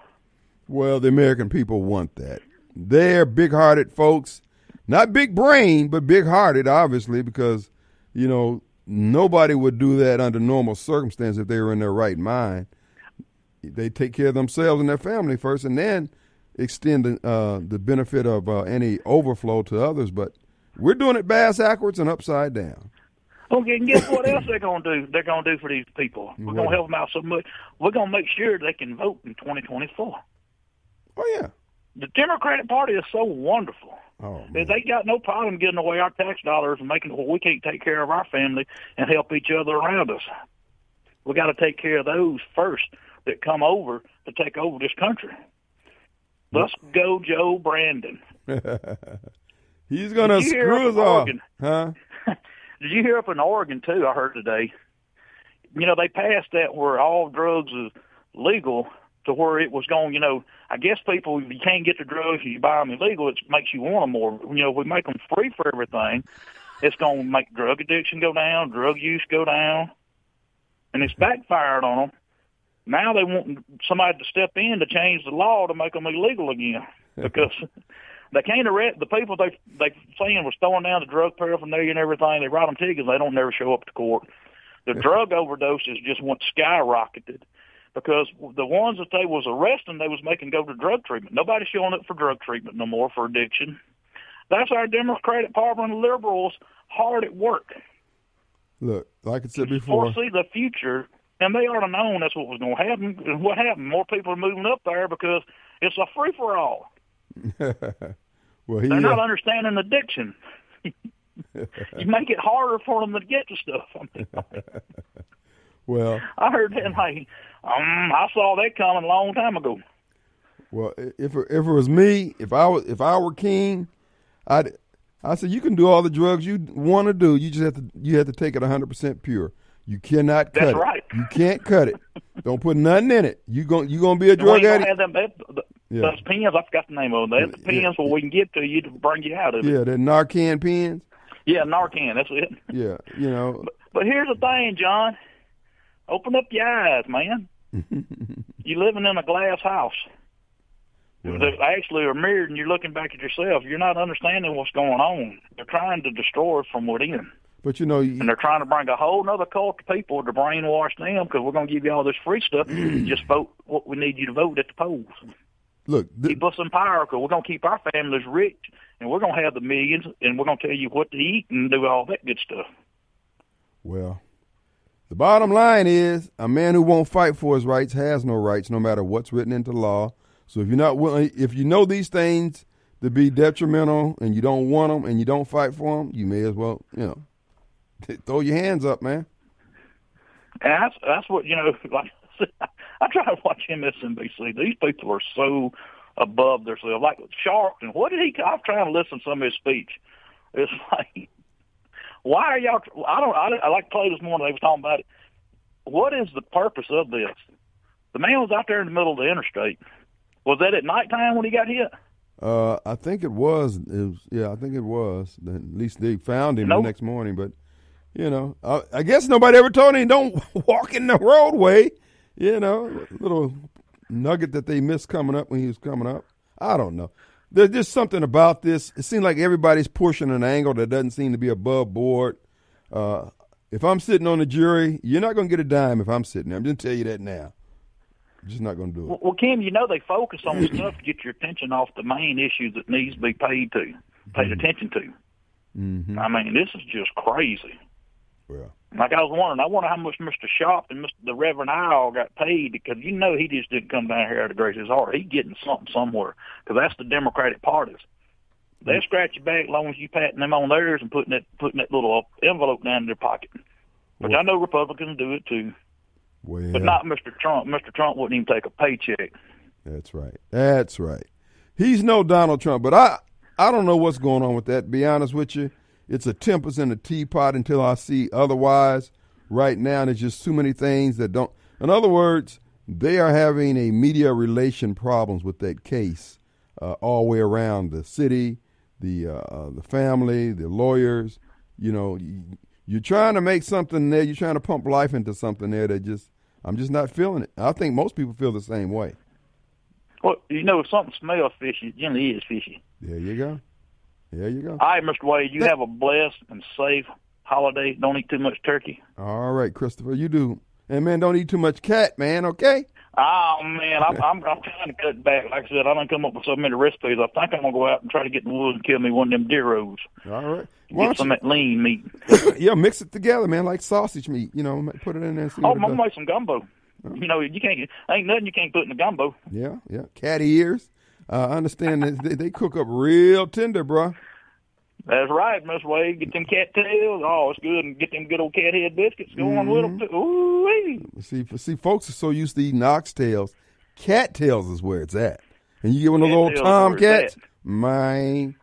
well, the American people want that. They're big-hearted folks, not big brain, but big-hearted, obviously, because you know nobody would do that under normal circumstances if they were in their right mind. They take care of themselves and their family first, and then extend the, uh, the benefit of uh, any overflow to others. But we're doing it bass backwards and upside down. Okay, and guess what else they're going to do? They're going to do for these people. We're gonna help them out so much. We're going to make sure they can vote in 2024. Oh yeah. The Democratic Party is so wonderful. Oh man. They got no problem giving away our tax dollars and making well, we can't take care of our family and help each other around us. We got to take care of those first that come over to take over this country. Let's mm-hmm. go, Joe Brandon. [laughs] He's you hear screw us off, huh? [laughs] Did you hear up in Oregon too? I heard today. You know they passed that where all drugs is legal to where it was going. You know, I guess people if you can't get the drugs and you buy them illegal, it makes you want them more. You know, if we make them free for everything, it's going to make drug addiction go down, drug use go down, and it's [laughs] backfired on them. Now they want somebody to step in to change the law to make them illegal again [laughs] because they can't arrest the people they they saying was throwing down the drug paraphernalia and everything. They write them tickets. They don't never show up to court. The drug overdoses just went skyrocketed because the ones that they was arresting, they was making go to drug treatment. Nobody's showing up for drug treatment no more for addiction. That's our Democratic Party and liberals hard at work. Look, like I said before, Foresee the future, and they already known that's what was going to happen. What happened? More people are moving up there because it's a free for all. [laughs] well, he They're not uh, understanding addiction. [laughs] you make it harder for them to get to stuff. I mean, [laughs] well, I heard that. Like, um, I saw that coming a long time ago. well, if if it was me, if I was if I were king, I'd I said you can do all the drugs you want to do. You just have to you have to take it 100 percent pure. You cannot cut That's it. right. You can't cut it. Don't put nothing in it. You going you gonna be a drug gonna addict? have them, that, the, Yeah. Those pens, I forgot the name of them. That's the Yeah. pens where we can get to you to bring you out of it. Yeah, the Narcan pens. Yeah, Narcan, that's it. [laughs] Yeah, you know. But here's the thing, John. Open up your eyes, man. [laughs] You're living in a glass house. That actually a mirror, and you're looking back at yourself. You're not understanding what's going on. They're trying to destroy it from within, But you know, you, and they're trying to bring a whole other cult of people to brainwash them because we're going to give you all this free stuff. [clears throat] Just vote what we need you to vote at the polls. look, th- Keep us in power because we're going to keep our families rich, and we're going to have the millions, and we're going to tell you what to eat and do all that good stuff. Well, the bottom line is a man who won't fight for his rights has no rights, no matter what's written into law. So if you're not willing, if you know these things to be detrimental and you don't want them and you don't fight for them, you may as well, you know, throw your hands up, man. And that's that's what you know. [laughs] Like I try to watch MSNBC. These people are so above themselves. Like Sharpton what did he? I'm trying to listen to some of his speech. It's [laughs] like, why are y'all? I don't. I, I like play this morning. They was talking about it. What is the purpose of this? The man was out there in the middle of the interstate. Was that at nighttime when he got hit? Uh, I think it was, it was. Yeah, I think it was. At least they found him Nope. the next morning. But you know, I, I guess nobody ever told him don't [laughs] walk in the roadway. You know, little nugget that they missed coming up when he was coming up. I don't know. There's just something about this. It seems like everybody's pushing an angle that doesn't seem to be above board. Uh, if I'm sitting on the jury, you're not going to get a dime if I'm sitting there. I'm just tell you that now. I'm just not going to do it. Well, well, Kim, you know they focus on stuff to get your attention off the main issues that needs to be paid to, paid attention to. Mm-hmm. I mean, this is just crazy. Well, Like I was wondering, I wonder how much Mr. Sharpton Mr. the Reverend Isle got paid because you know he just didn't come down here out of grace his heart. He's getting something somewhere because that's the Democratic parties. They'll mm. scratch your back as long as you patting them on theirs and putting that putting that little uh, envelope down in their pocket. But Well- I know Republicans do it too, Well, but not Mr. Trump. Mr. Trump wouldn't even take a paycheck. That's right. That's right. He's no Donald Trump, but I I don't know what's going on with that. Be honest with you, it's a tempest in a teapot until I see otherwise. Right now, there's just too many things that don't. In other words, they are having a media relation problems with that case uh, all the way around the city, the uh, uh, the family, the lawyers. You know, you, you're trying to make something there. You're trying to pump life into something there that just I'm just not feeling it. I think most people feel the same way. Well, you know, if something smells fishy, it generally is fishy. There you go. There you go. All right, Mr. Wade, you have a blessed and safe holiday. Don't eat too much turkey. All right, Christopher, you do. And man, don't eat too much cat, man. Okay. Oh man, I'm I'm, I'm trying to cut back. Like I said, I don't come up with so many recipes. I think I'm gonna go out and try to get in the woods and kill me one of them deer rows. All right. Why Get some don't that lean meat. [laughs] yeah, mix it together, man, like sausage meat. You know, put it in there. And see Oh, I'm gonna make some gumbo. You know, you can't. Ain't nothing you can't put in the gumbo. Yeah, yeah. Cat ears. Uh, I understand that they, they cook up real tender, bruh. That's right, Miss Wade. Get them cat tails. Oh, it's good. And get them good old cat head biscuits going with them. Mm-hmm. Too. Ooh-wee. See, see, folks are so used to eating oxtails. Cat tails is where it's at. And you get one of those old little tails is where tomcats, man.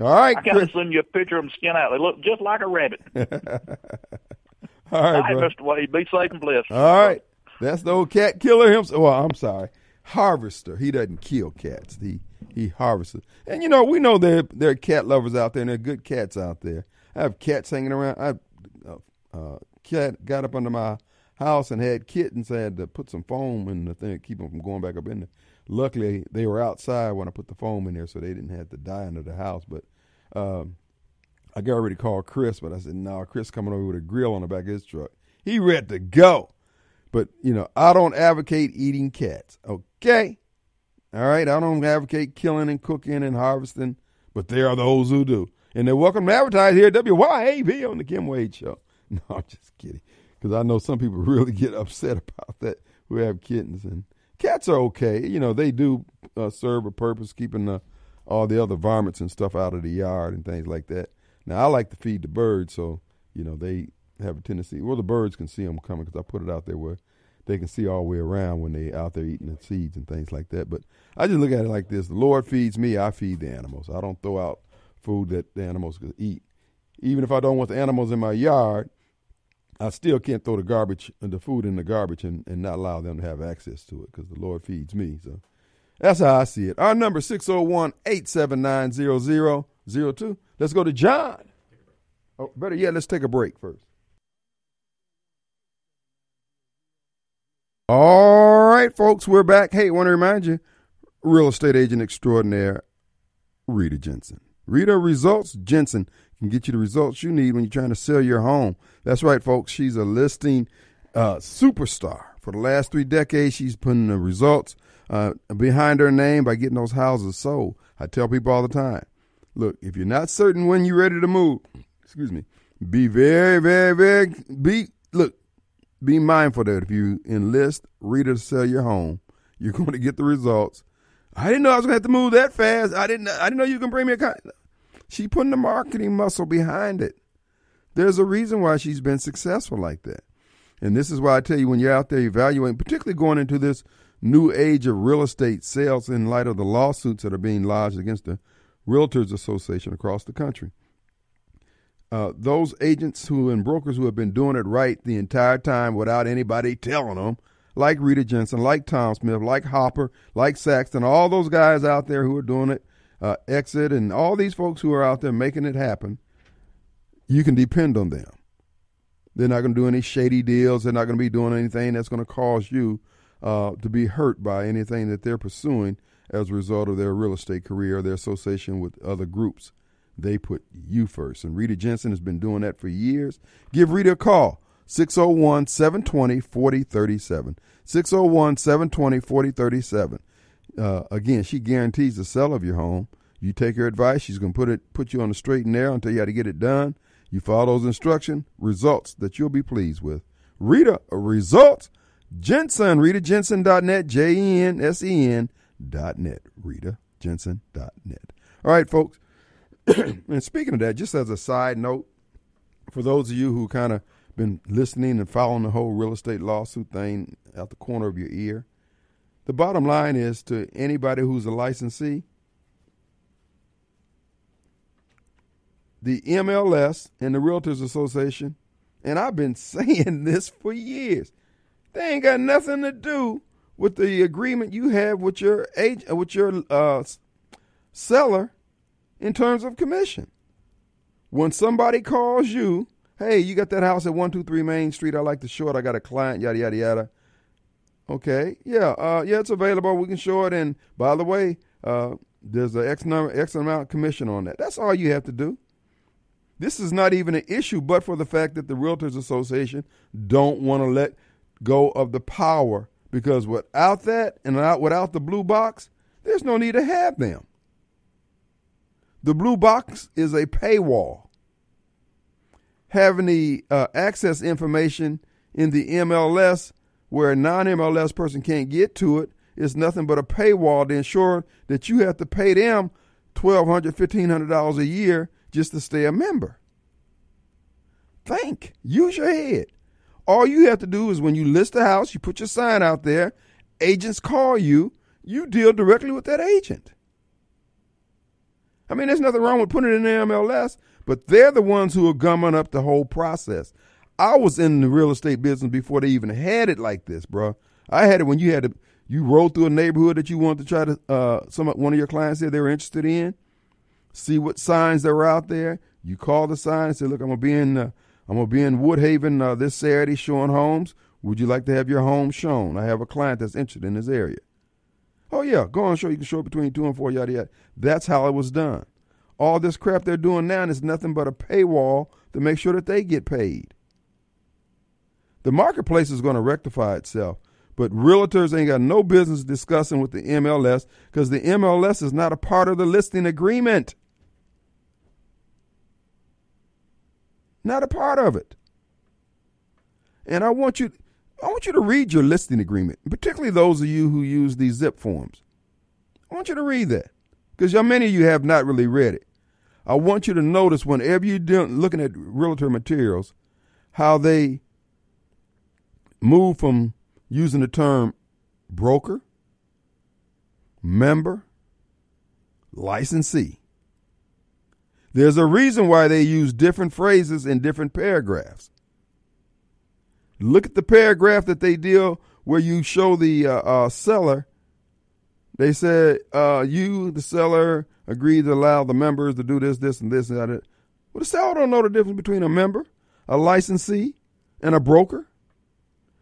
All right, I gotta send you a picture of them skin out. They look just like a rabbit. All [laughs] All right, right, bro. Mr. Wade. Be safe and blessed. All right. That's the old cat killer himself. Well, I'm sorry. Harvester. He doesn't kill cats. He he harvests. And you know, we know there there are cat lovers out there and there are good cats out there. I have cats hanging around. I uh, uh, cat got up under my house and had kittens. I had to put some foam in the thing to keep them from going back up in there. Luckily, they were outside when I put the foam in there, so they didn't have to die under the house. But um, I got ready to call Chris, but I said, no, Chris coming over with a grill on the back of his truck. He ready to go. But, you know, I don't advocate eating cats, okay? All right? I don't advocate killing and cooking and harvesting, but there are those who do. And they're welcome to advertise here at WYAB on the Kim Wade Show. [laughs] No, I'm just kidding. Because I know some people [laughs] really get upset about that who have kittens. And cats are okay. You know, they do uh, serve a purpose, keeping the, all the other varmints and stuff out of the yard and things like that. Now, I like to feed the birds, so, you know, they have a tendency. Well, the birds can see them coming because I put it out there where they can see all the way around when they out there eating the seeds and things like that. But I just look at it like this: the Lord feeds me, I feed the animals. I don't throw out food that the animals could eat. Even if I don't want the animals in my yard, I still can't throw the garbage, and the food in the garbage, and, and not allow them to have access to it because the Lord feeds me. So that's how I see it. Our number 601-879-0002. Let's go to John. Oh, better yet, let's take a break first. All right, folks, we're back. Hey, want to remind you, real estate agent extraordinaire, Rita Jensen. Rita Results Jensen can get you the results you need when you're trying to sell your home. That's right, folks. She's a listing uh, superstar. For the last three decades, she's putting the results uh, behind her name by getting those houses sold. I tell people all the time, look, if you're not certain when you're ready to move, excuse me, be very, very, very, be, look, be mindful that if you enlist Rita to sell your home, you're going to get the results. I didn't know I was going to have to move that fast. I didn't. I didn't know you can bring me a. Con-. She putting the marketing muscle behind it. There's a reason why she's been successful like that, and this is why I tell you when you're out there evaluating, particularly going into this new age of real estate sales in light of the lawsuits that are being lodged against the Realtors Association across the country. Uh, those agents who and brokers who have been doing it right the entire time without anybody telling them, like Rita Jensen, like Tom Smith, like Hopper, like Saxton, all those guys out there who are doing it, uh, Exit, and all these folks who are out there making it happen, you can depend on them. They're not going to do any shady deals. They're not going to be doing anything that's going to cause you uh, to be hurt by anything that they're pursuing as a result of their real estate career or their association with other groups. They put you first. And Rita Jensen has been doing that for years. Give Rita a call. 601 720 4037. 601 720 4037. Uh, again, she guarantees the sale of your home. You take her advice, she's going to put it put you on the straight and narrow and tell you how to get it done. You follow those instructions, results that you'll be pleased with. Rita, results. Jensen, RitaJensen.net, J E N S E N dot net. RitaJensen.net. All right, folks. [coughs] and speaking of that, just as a side note, for those of you who kind of been listening and following the whole real estate lawsuit thing out the corner of your ear. The bottom line is to anybody who's a licensee, the MLS and the Realtors Association, and I've been [laughs] saying this for years, they ain't got nothing to do with the agreement you have with your agent, with your uh, seller in terms of commission. When somebody calls you, hey, you got that house at 123 Main Street, I like to show it, I got a client, yada, yada, yada. Okay, yeah, uh, yeah, it's available. We can show it. And by the way, uh, there's an X number, X amount commission on that. That's all you have to do. This is not even an issue, but for the fact that the Realtors Association don't want to let go of the power because without that and without, without the blue box, there's no need to have them. The blue box is a paywall. Having the uh, access information in the MLS where a non MLS person can't get to it is nothing but a paywall to ensure that you have to pay them $1,200, $1,500 a year just to stay a member. Think, use your head. All you have to do is when you list a house, you put your sign out there, agents call you, you deal directly with that agent. I mean, there's nothing wrong with putting it in the MLS, but they're the ones who are gumming up the whole process. I was in the real estate business before they even had it like this, bro. I had it when you had to you rode through a neighborhood that you wanted to try to uh some one of your clients said they were interested in, see what signs that were out there. You call the sign and say, "Look, I'm gonna be in uh, I'm gonna be in Woodhaven uh, this Saturday showing homes. Would you like to have your home shown? I have a client that's interested in this area." Oh yeah, go on show. You can show it between two and four yada yada. That's how it was done. All this crap they're doing now is nothing but a paywall to make sure that they get paid. The marketplace is going to rectify itself, but realtors ain't got no business discussing with the MLS because the MLS is not a part of the listing agreement. Not a part of it. And I want you I want you to read your listing agreement, particularly those of you who use these zip forms. I want you to read that because many of you have not really read it. I want you to notice whenever you're looking at realtor materials, how they move from using the term broker, member, licensee. There's a reason why they use different phrases in different paragraphs. Look at the paragraph that they deal where you show the uh, uh, seller. They said, uh, you, the seller, agreed to allow the members to do this, this, and this, and that. Well, the seller don't know the difference between a member, a licensee, and a broker.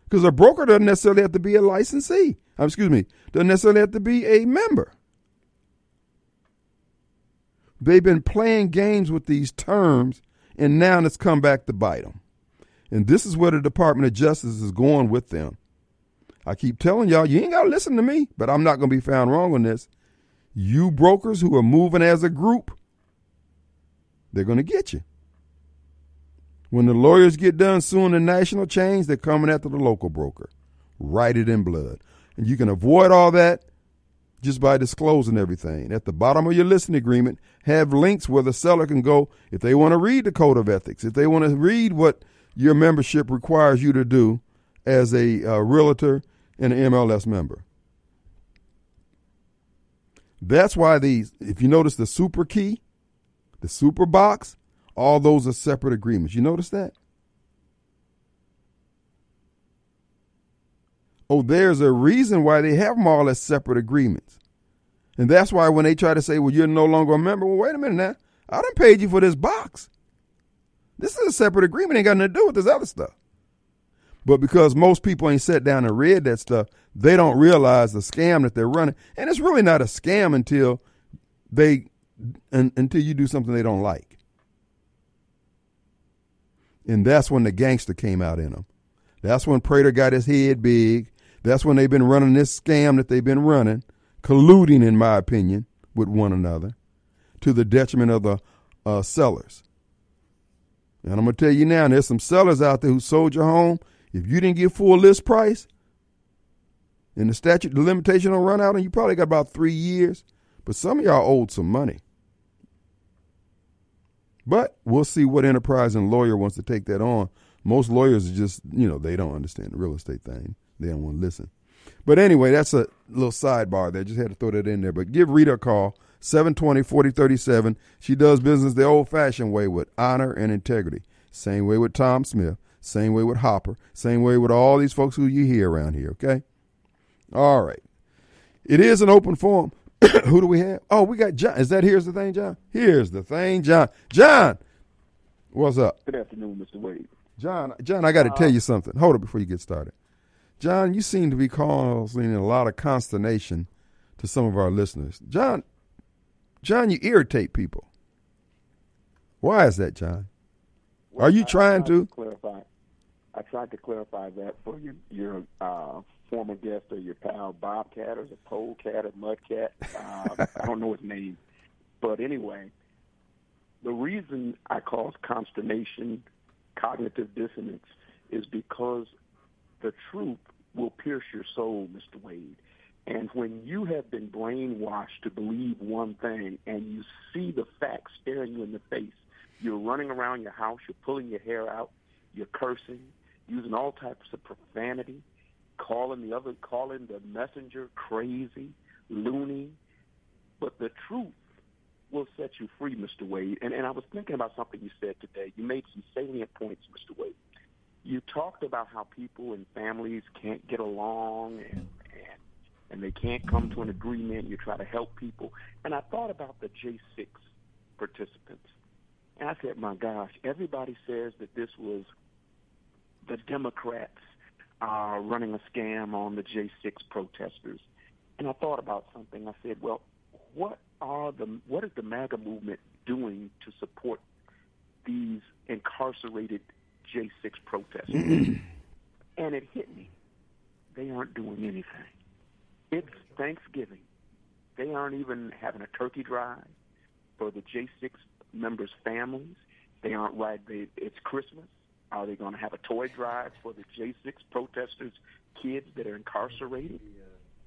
Because a broker doesn't necessarily have to be a licensee. Um, excuse me, doesn't necessarily have to be a member. They've been playing games with these terms, and now it's come back to bite them. And this is where the Department of Justice is going with them. I keep telling y'all, you ain't got to listen to me, but I'm not going to be found wrong on this. You brokers who are moving as a group, they're going to get you. When the lawyers get done suing the national chains, they're coming after the local broker. Write it in blood. And you can avoid all that just by disclosing everything. At the bottom of your listing agreement, have links where the seller can go if they want to read the code of ethics, if they want to read what your membership requires you to do as a uh, realtor and an MLS member. That's why these, if you notice the Supra key, the Supra box, all those are separate agreements. You notice that? Oh, there's a reason why they have them all as separate agreements. And that's why when they try to say, well, you're no longer a member, well, wait a minute now. I done paid you for this box. This is a separate agreement, ain't got nothing to do with this other stuff. But because most people ain't sat down and read that stuff, they don't realize the scam that they're running. And it's really not a scam until they until you do something they don't like. And that's when the gangster came out in them. That's when Prater got his head big. That's when they've been running this scam that they've been running, colluding, in my opinion, with one another to the detriment of the uh, sellers. And I'm going to tell you now, there's some sellers out there who sold your home. If you didn't get full list price, and the statute, the limitation will run out, and you probably got about three years. But some of y'all owed some money. But we'll see what enterprise and lawyer wants to take that on Most lawyers are just, you know, they don't understand the real estate thing. They don't want to listen. But anyway, that's a little sidebar there. Just had to throw that in there. But give Rita a call, 720 4037. She does business the old fashioned way with honor and integrity. Same way with Tom Smith. Same way with Hopper. Same way with all these folks who you hear around here, okay? All right. It is an open forum. [coughs] who do we have? Oh, we got John. Is that here's the thing, John? Here's the thing, John. John, what's up? Good afternoon, Mr. Wade. John, John, I got to uh, tell you something. Hold it before you get started. John, you seem to be causing a lot of consternation to some of our listeners. John, John, you irritate people. Why is that, John? Well, Are you trying to? to? clarify? I tried to clarify that for your your uh, former guest or your pal Bobcat or the Polecat or Mudcat. Um, [laughs] I don't know his name, but anyway, the reason I cause consternation, cognitive dissonance, is because the truth will pierce your soul, Mr. Wade. And when you have been brainwashed to believe one thing and you see the facts staring you in the face, you're running around your house, you're pulling your hair out, you're cursing, using all types of profanity, calling the other, calling the messenger crazy, loony. But the truth will set you free, Mr. Wade. And, and I was thinking about something you said today. You made some salient points, Mr. Wade you talked about how people and families can't get along and, and they can't come to an agreement. You try to help people, and I thought about the J6 participants, and I said, my gosh, everybody says that this was the Democrats uh, running a scam on the J6 protesters, and I thought about something. I said, well, what are the what is the MAGA movement doing to support these incarcerated J6 protesters. [clears throat] and it hit me. They aren't doing anything. It's Thanksgiving. They aren't even having a turkey drive for the J6 members' families. They aren't right. It's Christmas. Are they going to have a toy drive for the J6 protesters' kids that are incarcerated?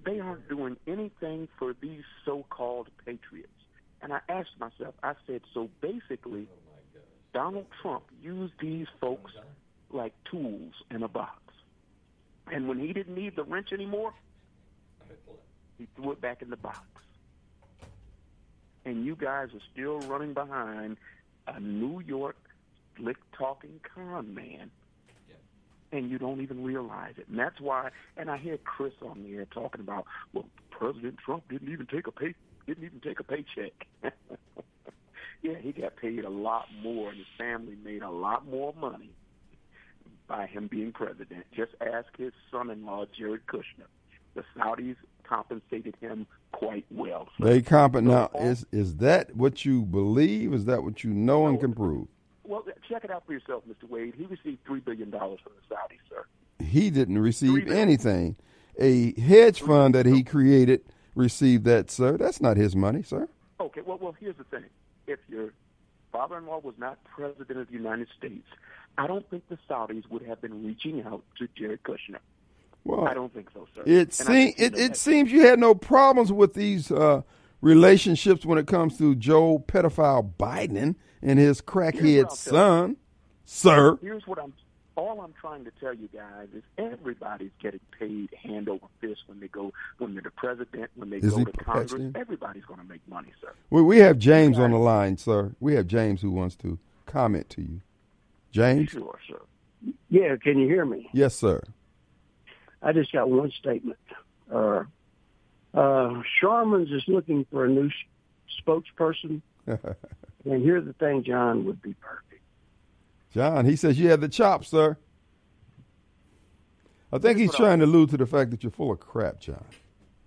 They aren't doing anything for these so-called patriots. And I asked myself, I said, so basically, Donald Trump used these folks like tools in a box. And when he didn't need the wrench anymore, he threw it back in the box. And you guys are still running behind a New York slick talking con man. And you don't even realize it. And that's why and I hear Chris on the air talking about, well, President Trump didn't even take a pay didn't even take a paycheck. [laughs] yeah, he got paid a lot more, and his family made a lot more money by him being president. Just ask his son-in-law, Jared Kushner. The Saudis compensated him quite well. So they compensate. Now, is is that what you believe? Is that what you know and can prove? Well, check it out for yourself, Mr. Wade. He received three billion dollars from the Saudis, sir. He didn't receive anything. A hedge fund that he created received that, sir. That's not his money, sir. Okay. Well, well, here's the thing if your father-in-law was not president of the United States, I don't think the Saudis would have been reaching out to Jared Kushner. Well, I don't think so, sir. It, seem, it, it seems you had no problems with these uh, relationships when it comes to Joe pedophile Biden and his crackhead son, sir. Here's what I'm all I'm trying to tell you guys is everybody's getting paid hand over fist when they go when they're the president, when they is go to Congress. Everybody's going to make money, sir. Well, we have James on the line, sir. We have James who wants to comment to you. James? Sure, sir. Yeah, can you hear me? Yes, sir. I just got one statement. Uh, uh, Charmin's is looking for a new sh- spokesperson. [laughs] and here's the thing, John would be perfect. John, he says you have the chops, sir. I think he's trying to allude to the fact that you're full of crap, John.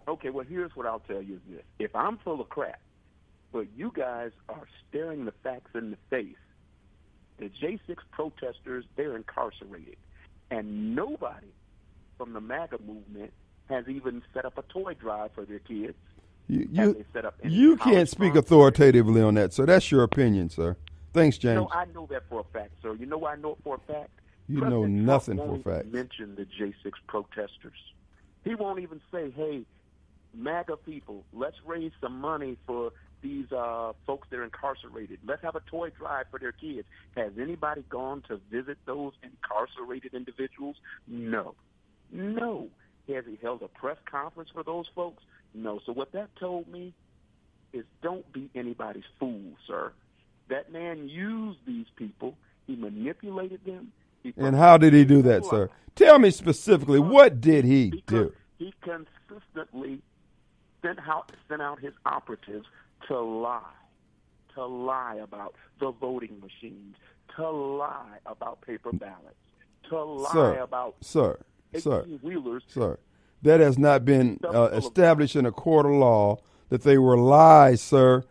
Okay, well, here's what I'll tell you is this. If I'm full of crap, but you guys are staring the facts in the face, the J6 protesters, they're incarcerated. And nobody from the MAGA movement has even set up a toy drive for their kids. You, you, you can't speak authoritatively on that, so that's your opinion, sir. Thanks, James. No, I know that for a fact, sir. You know why I know it for a fact? You President know nothing Trump for a fact. Mention the J6 protesters. He won't even say, "Hey, MAGA people, let's raise some money for these uh, folks that are incarcerated. Let's have a toy drive for their kids. Has anybody gone to visit those incarcerated individuals? No. No. Has he held a press conference for those folks? No. So what that told me is don't be anybody's fool, sir. That man used these people. He manipulated them. He and how did he do that, sir? Tell me specifically, what did he do? He consistently sent out, sent out his operatives to lie, to lie about the voting machines, to lie about paper ballots, to lie sir, about sir, sir, wheelers. Sir, that has not been uh, established in a court of law that they were lies, sir.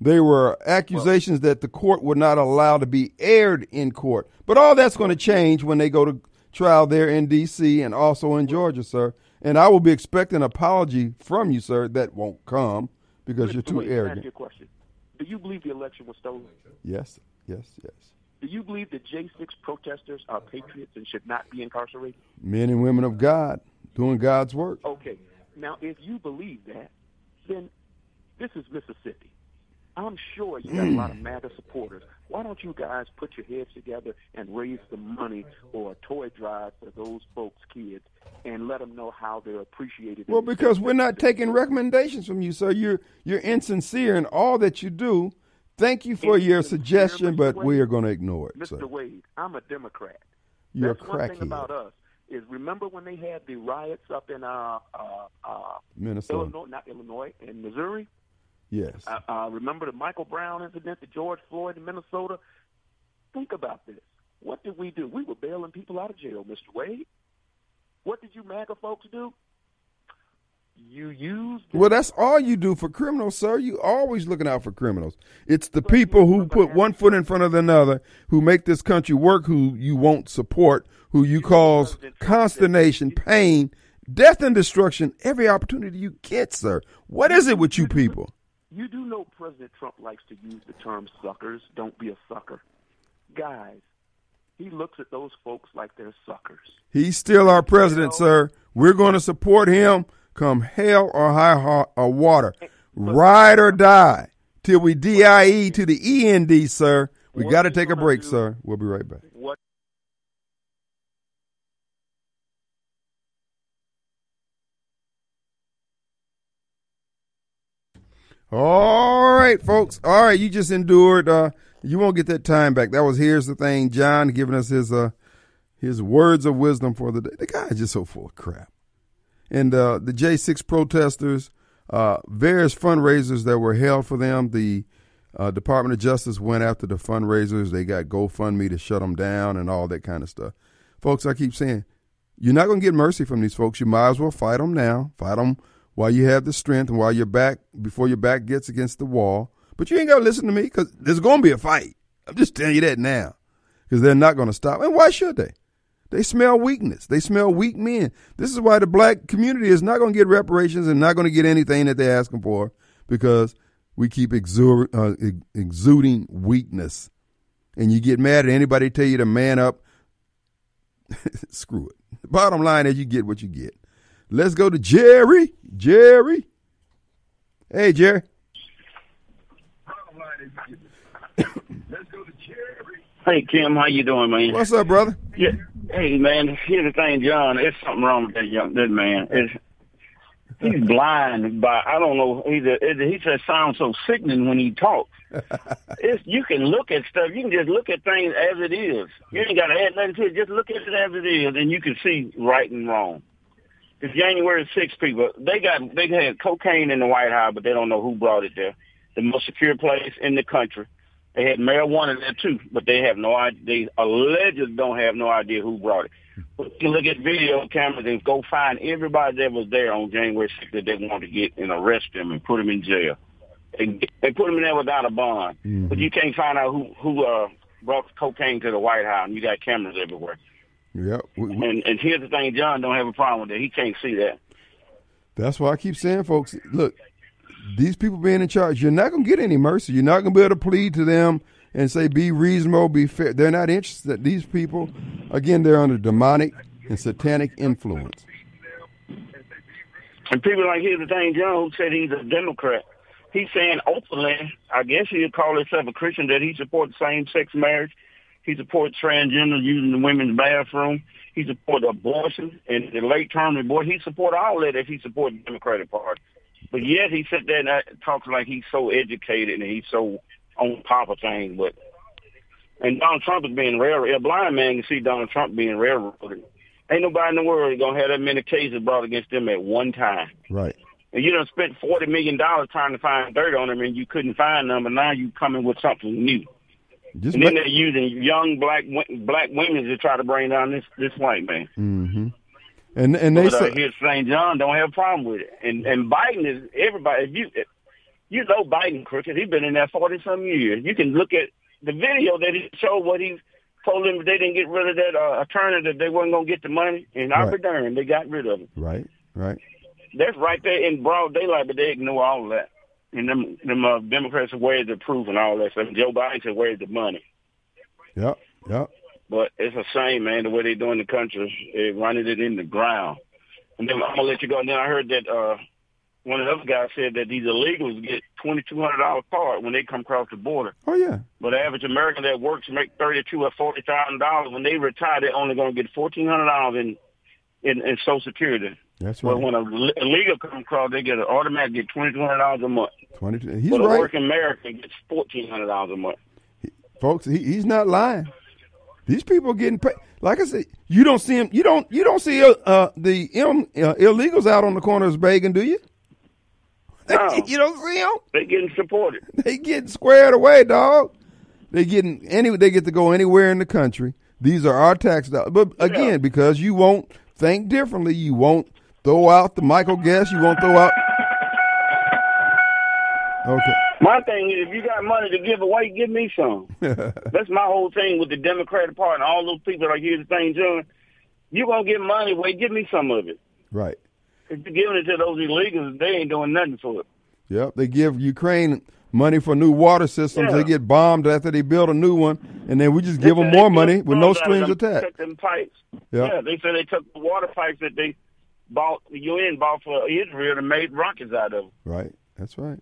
They were accusations well, that the court would not allow to be aired in court. But all that's going to change when they go to trial there in D.C. and also in Georgia, sir. And I will be expecting an apology from you, sir. That won't come because you're too arrogant. Ask you a question. Do you believe the election was stolen? Yes, yes, yes. Do you believe the J6 protesters are patriots and should not be incarcerated? Men and women of God doing God's work. Okay. Now, if you believe that, then this is Mississippi. I'm sure you got a lot of mm. MAGA supporters. Why don't you guys put your heads together and raise some money or a toy drive for those folks' kids and let them know how they're appreciated? Well, because we're not taking recommendations from you, sir. You're you're insincere in all that you do. Thank you for your suggestion, but Wade, we are going to ignore it, Mr. sir. Wade, I'm a Democrat. You're That's one thing about us is remember when they had the riots up in uh, uh, uh, Minnesota. Illinois, not Illinois, in Missouri. Yes. Uh, uh, remember the Michael Brown incident, the George Floyd in Minnesota? Think about this. What did we do? We were bailing people out of jail, Mr. Wade. What did you MAGA folks do? You used. Well, that's all you do for criminals, sir. You always looking out for criminals. It's the people who put one foot in front of another, who make this country work, who you won't support, who you cause consternation, pain, death, and destruction every opportunity you get, sir. What is it with you people? You do know President Trump likes to use the term suckers. Don't be a sucker. Guys, he looks at those folks like they're suckers. He's still our president, oh, sir. We're going to support him come hell or high or water. Ride or die till we DIE to the END, sir. We got to take a break, sir. We'll be right back. What? All right, folks. All right, you just endured. Uh, you won't get that time back. That was here's the thing. John giving us his uh, his words of wisdom for the day. The guy is just so full of crap. And uh, the J6 protesters, uh, various fundraisers that were held for them. The uh, Department of Justice went after the fundraisers. They got GoFundMe to shut them down and all that kind of stuff. Folks, I keep saying, you're not going to get mercy from these folks. You might as well fight them now. Fight them while you have the strength and while your back before your back gets against the wall. But you ain't got to listen to me because there's going to be a fight. I'm just telling you that now because they're not going to stop. And why should they? They smell weakness. They smell weak men. This is why the black community is not going to get reparations and not going to get anything that they're asking for because we keep uh, exuding weakness. And you get mad at anybody tell you to man up. [laughs] Screw it. Bottom line is you get what you get. Let's go to Jerry. Jerry. Hey, Jerry. Let's go to Jerry. Hey Kim, how you doing, man? What's up, brother? Yeah. Hey man, here's the thing, John. There's something wrong with that young that man. It's, he's blind by I don't know. Either it, he just sounds so sickening when he talks. [laughs] it's you can look at stuff. You can just look at things as it is. You ain't got to add nothing to it. Just look at it as it is, and you can see right and wrong. The January 6 people, they got they had cocaine in the White House, but they don't know who brought it there. The most secure place in the country. They had marijuana there too, but they have no idea. They allegedly don't have no idea who brought it. But you look at video cameras and go find everybody that was there on January 6th that they wanted to get and arrest them and put them in jail. They, they put them in there without a bond, Mm-hmm. but you can't find out who who uh, brought cocaine to the White House. And you got cameras everywhere. Yep. We- we- And and here's the thing, John don't have a problem with that. He can't see that. That's why I keep saying, folks, look, these people being in charge, you're not going to get any mercy. You're not going to be able to plead to them and say, be reasonable, be fair. They're not interested. These people, again, they're under demonic and satanic influence. And people like here's the thing, John, who said he's a Democrat. he's saying openly, I guess he'd call himself a Christian, that he supports same-sex marriage. He supports transgender using the women's bathroom. He supports abortion and the late-term abortion. He supports all that if he supports the Democratic Party. But yet he sat there and talks like he's so educated and he's so on top of things. But and Donald Trump is being railroaded. A blind man can see Donald Trump being railroaded. Ain't nobody in the world gonna have that many cases brought against them at one time. Right. And you done spent forty million dollars trying to find dirt on them, and you couldn't find them. But now you coming with something new. Just and then make- they're using young black black women to try to bring down this this white man. hmm And and they But uh, say here St. John don't have a problem with it. And and Biden is everybody. If you you know Biden crooked, he's been in there forty some years. You can look at the video that he showed what he told them they didn't get rid of that uh, attorney that they wasn't gonna get the money, and I Right. darned they got rid of him. right, right. That's right there in broad daylight, but they ignore all of that. And them them uh, Democrats are where's the proof and all that stuff. Joe Biden said where's the money. Yep, yep. But it's a shame, man, the way they're doing the country, they running it in the ground. And then I'm gonna let you go. And then I heard that uh one of the other guys said that these illegals get twenty two hundred dollar card when they come across the border. Oh yeah. But the average American that works make thirty two or forty thousand dollars. When they retire, they're only gonna get fourteen hundred dollars in, in in Social Security. That's right. when a illegal come across, they get an automatic get twenty two hundred dollars a month. Twenty two. He's but a working American gets fourteen hundred dollars a month. folks. He, he's not lying. These people are getting paid. Like I said, you don't see them. You don't. You don't see uh, uh, the um, uh, illegals out on the corners begging, do you? No. you don't see them. They getting supported. [laughs] They getting squared away, dog. They getting any. They get to go anywhere in the country. These are our tax dollars. But again, Yeah. because you won't think differently, you won't throw out the Michael Guest. You won't throw out. [laughs] Okay. My thing is, if you got money to give away, give me some. [laughs] That's my whole thing with the Democratic Party and all those people like here, the thing, John. You gonna get money away? Give me some of it. right. If you're giving it to those illegals, they ain't doing nothing for it. Yep. They give Ukraine money for new water systems. Yeah. They get bombed after they build a new one, and then we just give them more money with no strings attached. Them pipes. Yeah. Yeah, they said they took the water pipes that they bought, the UN bought for Israel and made rockets out of. them. Right. That's right.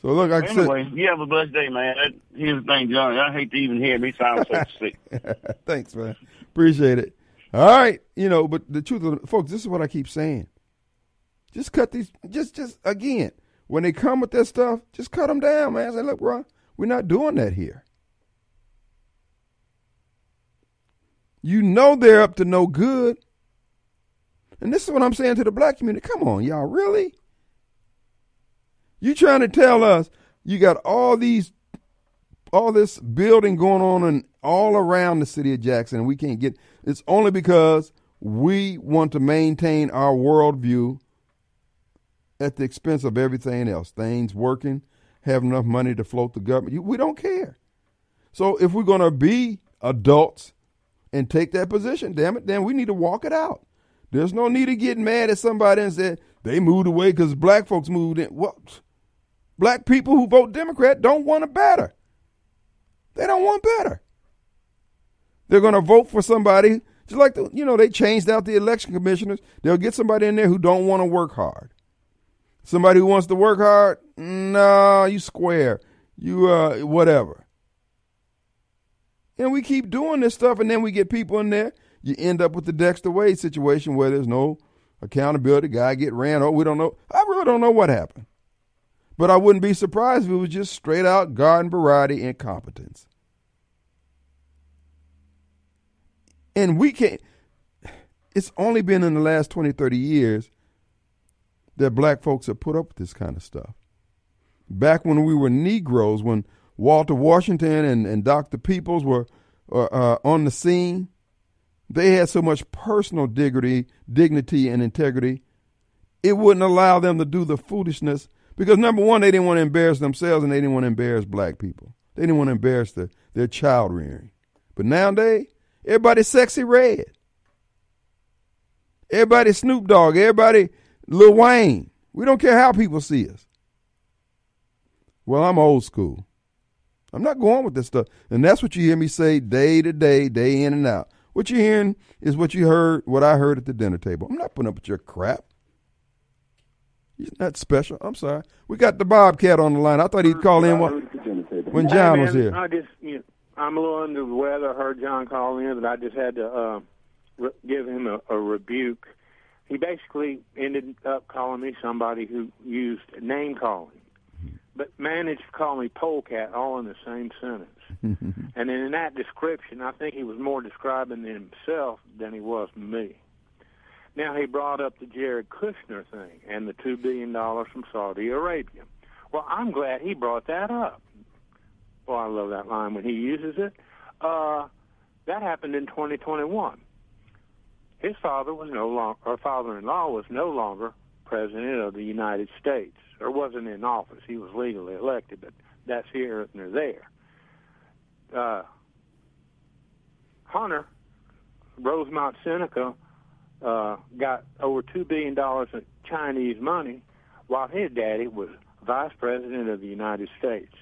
So look, like I said, Anyway, you have a blessed day, man. That, here's the thing, Johnny. I hate to even hear me sound so [laughs] sick. Thanks, man. Appreciate it. All right, you know, but the truth of the, folks, this is what I keep saying. Just cut these. Just, just again, when they come with that stuff, just cut them down, man. Say, look, bro, we're not doing that here. You know they're up to no good. And this is what I'm saying to the black community. Come on, y'all, really? You trying to tell us you got all these all this building going on and all around the city of Jackson, and we can't get it's only because we want to maintain our worldview at the expense of everything else. Things working, have enough money to float the government. We don't care. So if we're going to be adults and take that position, damn it, then we need to walk it out. There's no need to get mad at somebody and say they moved away because black folks moved in. What? Black people who vote Democrat don't want a better. They don't want better. They're going to vote for somebody just like the, you know they changed out the election commissioners. They'll get somebody in there who don't want to work hard. Somebody who wants to work hard, no, you square, you uh whatever. And we keep doing this stuff, and then we get people in there. You end up with the Dexter Wade situation where there's no accountability. Guy get ran over. We don't know. I really don't know what happened. But I wouldn't be surprised if it was just straight out garden variety incompetence. And we can't, it's only been in the last 20, 30 years that black folks have put up with this kind of stuff. Back when we were Negroes, when Walter Washington and, and Dr. Peoples were uh, uh, on the scene, they had so much personal dignity, dignity and integrity, it wouldn't allow them to do the foolishness because number one, they didn't want to embarrass themselves and they didn't want to embarrass black people. They didn't want to embarrass the, their child rearing. But nowadays, everybody's Sexyy Red. Everybody Snoop Dogg, everybody Lil Wayne. We don't care how people see us. Well, I'm old school. I'm not going with this stuff. And that's what you hear me say day to day, day in and out. What you're hearing is what you heard, what I heard at the dinner table. I'm not putting up with your crap. He's not special. I'm sorry. We got the Bobcat on the line. I thought he'd call in when, when John was here. I just, you know, I'm a little under the weather. I heard John call in, but I just had to uh, re- give him a, a rebuke. He basically ended up calling me somebody who used name calling, but managed to call me polecat all in the same sentence. [laughs] and then in that description, I think he was more describing himself than he was me. Now he brought up the Jared Kushner thing and the two billion dollars from Saudi Arabia. Well, I'm glad he brought that up. Well, I love that line when he uses it. Uh, that happened in 2021. His father was no longer, or father-in-law was no longer president of the United States, or wasn't in office. He was legally elected, but that's here and there. Uh, Hunter, Rosemont Seneca, uh, got over two billion dollars in Chinese money, while his daddy was vice president of the United States,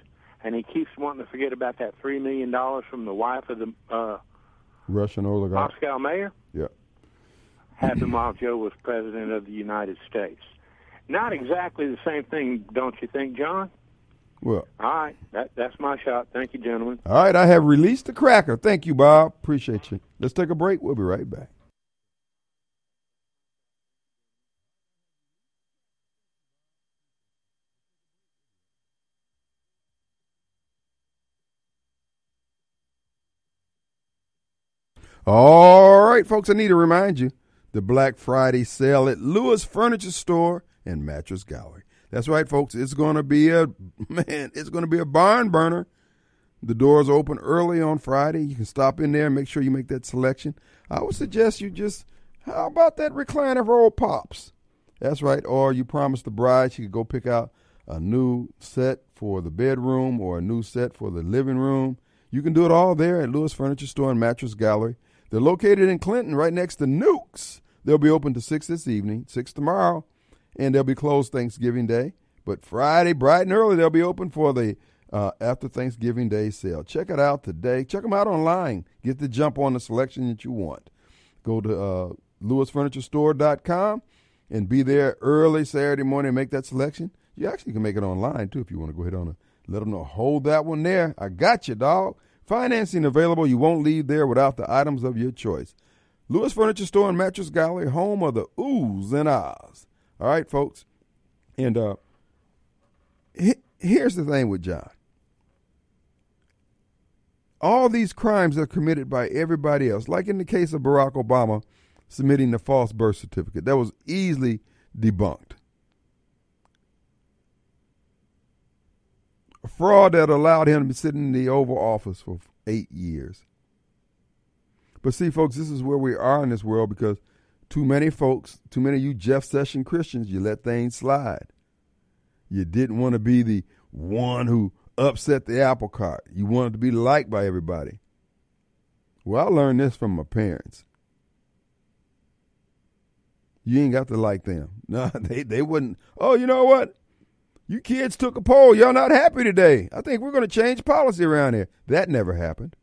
and he keeps wanting to forget about that three million dollars from the wife of the uh, Russian oligarch. Moscow mayor. Yeah. Happened while Joe was president of the United States. Not exactly the same thing, don't you think, John? Well, All right, that that's my shot. Thank you, gentlemen. all right. I have released the cracker. Thank you, Bob. Appreciate you. Let's take a break. We'll be right back. All right, folks, I need to remind you the Black Friday sale at Lewis Furniture Store and Mattress Gallery. That's right, folks. It's going to be a [laughs] man, it's going to be a barn burner. The doors open early on Friday. You can stop in there and make sure you make that selection. I would suggest you just how about that recliner for old pops? That's right. Or you promised the bride she could go pick out a new set for the bedroom or a new set for the living room. You can do it all there at Lewis Furniture Store and Mattress Gallery. They're located in Clinton, right next to Newk's. They'll be open to 6 this evening, 6 tomorrow, and they'll be closed Thanksgiving Day. But Friday, bright and early, they'll be open for the uh, after Thanksgiving Day sale. Check it out today. Check them out online. Get the jump on the selection that you want. Go to uh, lewisfurniturestore.com and be there early Saturday morning and make that selection. You actually can make it online too if you want to go ahead on let them know. Hold that one there. I got you, dog. Financing available. You won't leave there without the items of your choice. Lewis Furniture Store and Mattress Gallery, home of the oohs and ahs. All right, folks. And uh, he- here's the thing with John. All these crimes are committed by everybody else, like in the case of Barack Obama submitting the false birth certificate. That was easily debunked. A fraud that allowed him to sit in the Oval Office for eight years. But see, folks, this is where we are in this world because too many folks, too many of you Jeff Session Christians, you let things slide. You didn't want to be the one who upset the apple cart. You wanted to be liked by everybody. Well, I learned this from my parents. You ain't got to like them. [laughs] No, they, they wouldn't. Oh, you know what? You kids took a poll. Y'all not happy today. I think we're going to change policy around here. That never happened.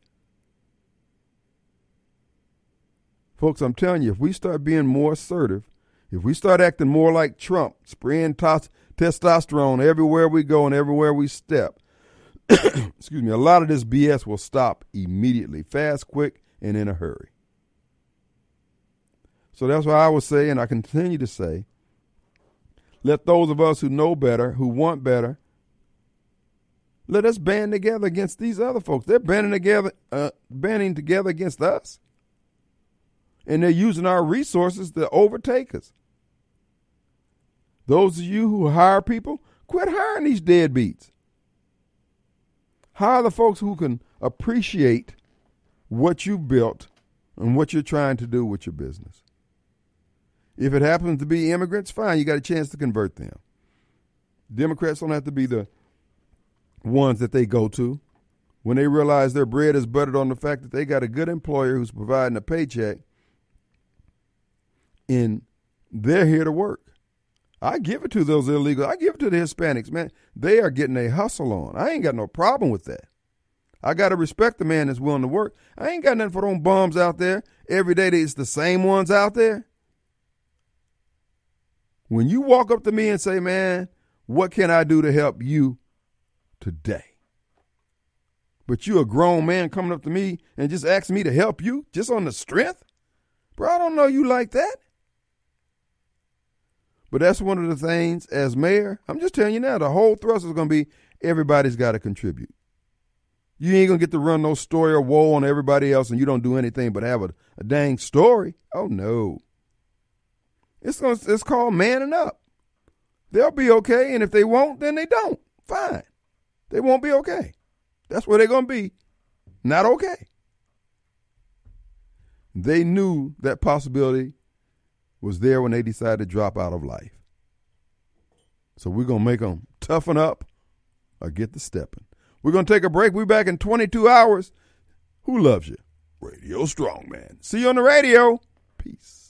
Folks, I'm telling you, if we start being more assertive, if we start acting more like Trump, spraying tos- testosterone everywhere we go and everywhere we step, [coughs] excuse me, a lot of this BS will stop immediately, fast, quick, and in a hurry. So that's why I would say, and I continue to say, let those of us who know better, who want better, let us band together against these other folks. They're banding together, uh, banding together against us, and they're using our resources to overtake us. Those of you who hire people, quit hiring these deadbeats. Hire the folks who can appreciate what you built and what you're trying to do with your business. If it happens to be immigrants, fine, you got a chance to convert them. Democrats don't have to be the ones that they go to when they realize their bread is buttered on the fact that they got a good employer who's providing a paycheck and they're here to work. I give it to those illegals. I give it to the Hispanics, man. They are getting a hustle on. I ain't got no problem with that. I got to respect the man that's willing to work. I ain't got nothing for them bums out there. Every day it's the same ones out there. When you walk up to me and say, man, what can I do to help you today? But you a grown man coming up to me and just asking me to help you just on the strength? Bro, I don't know you like that. But that's one of the things as mayor, I'm just telling you now, the whole thrust is going to be everybody's got to contribute. You ain't going to get to run no story or woe on everybody else and you don't do anything but have a, a dang story. Oh, no. It's, gonna, it's called manning up. They'll be okay, and if they won't, then they don't. Fine. They won't be okay. That's where they're to be. Not okay. They knew that possibility was there when they decided to drop out of life. So we're to make them toughen up or get the stepping. We're to take a break. We're back in 22 hours. Who loves you? Radio Strongman. See you on the radio. Peace.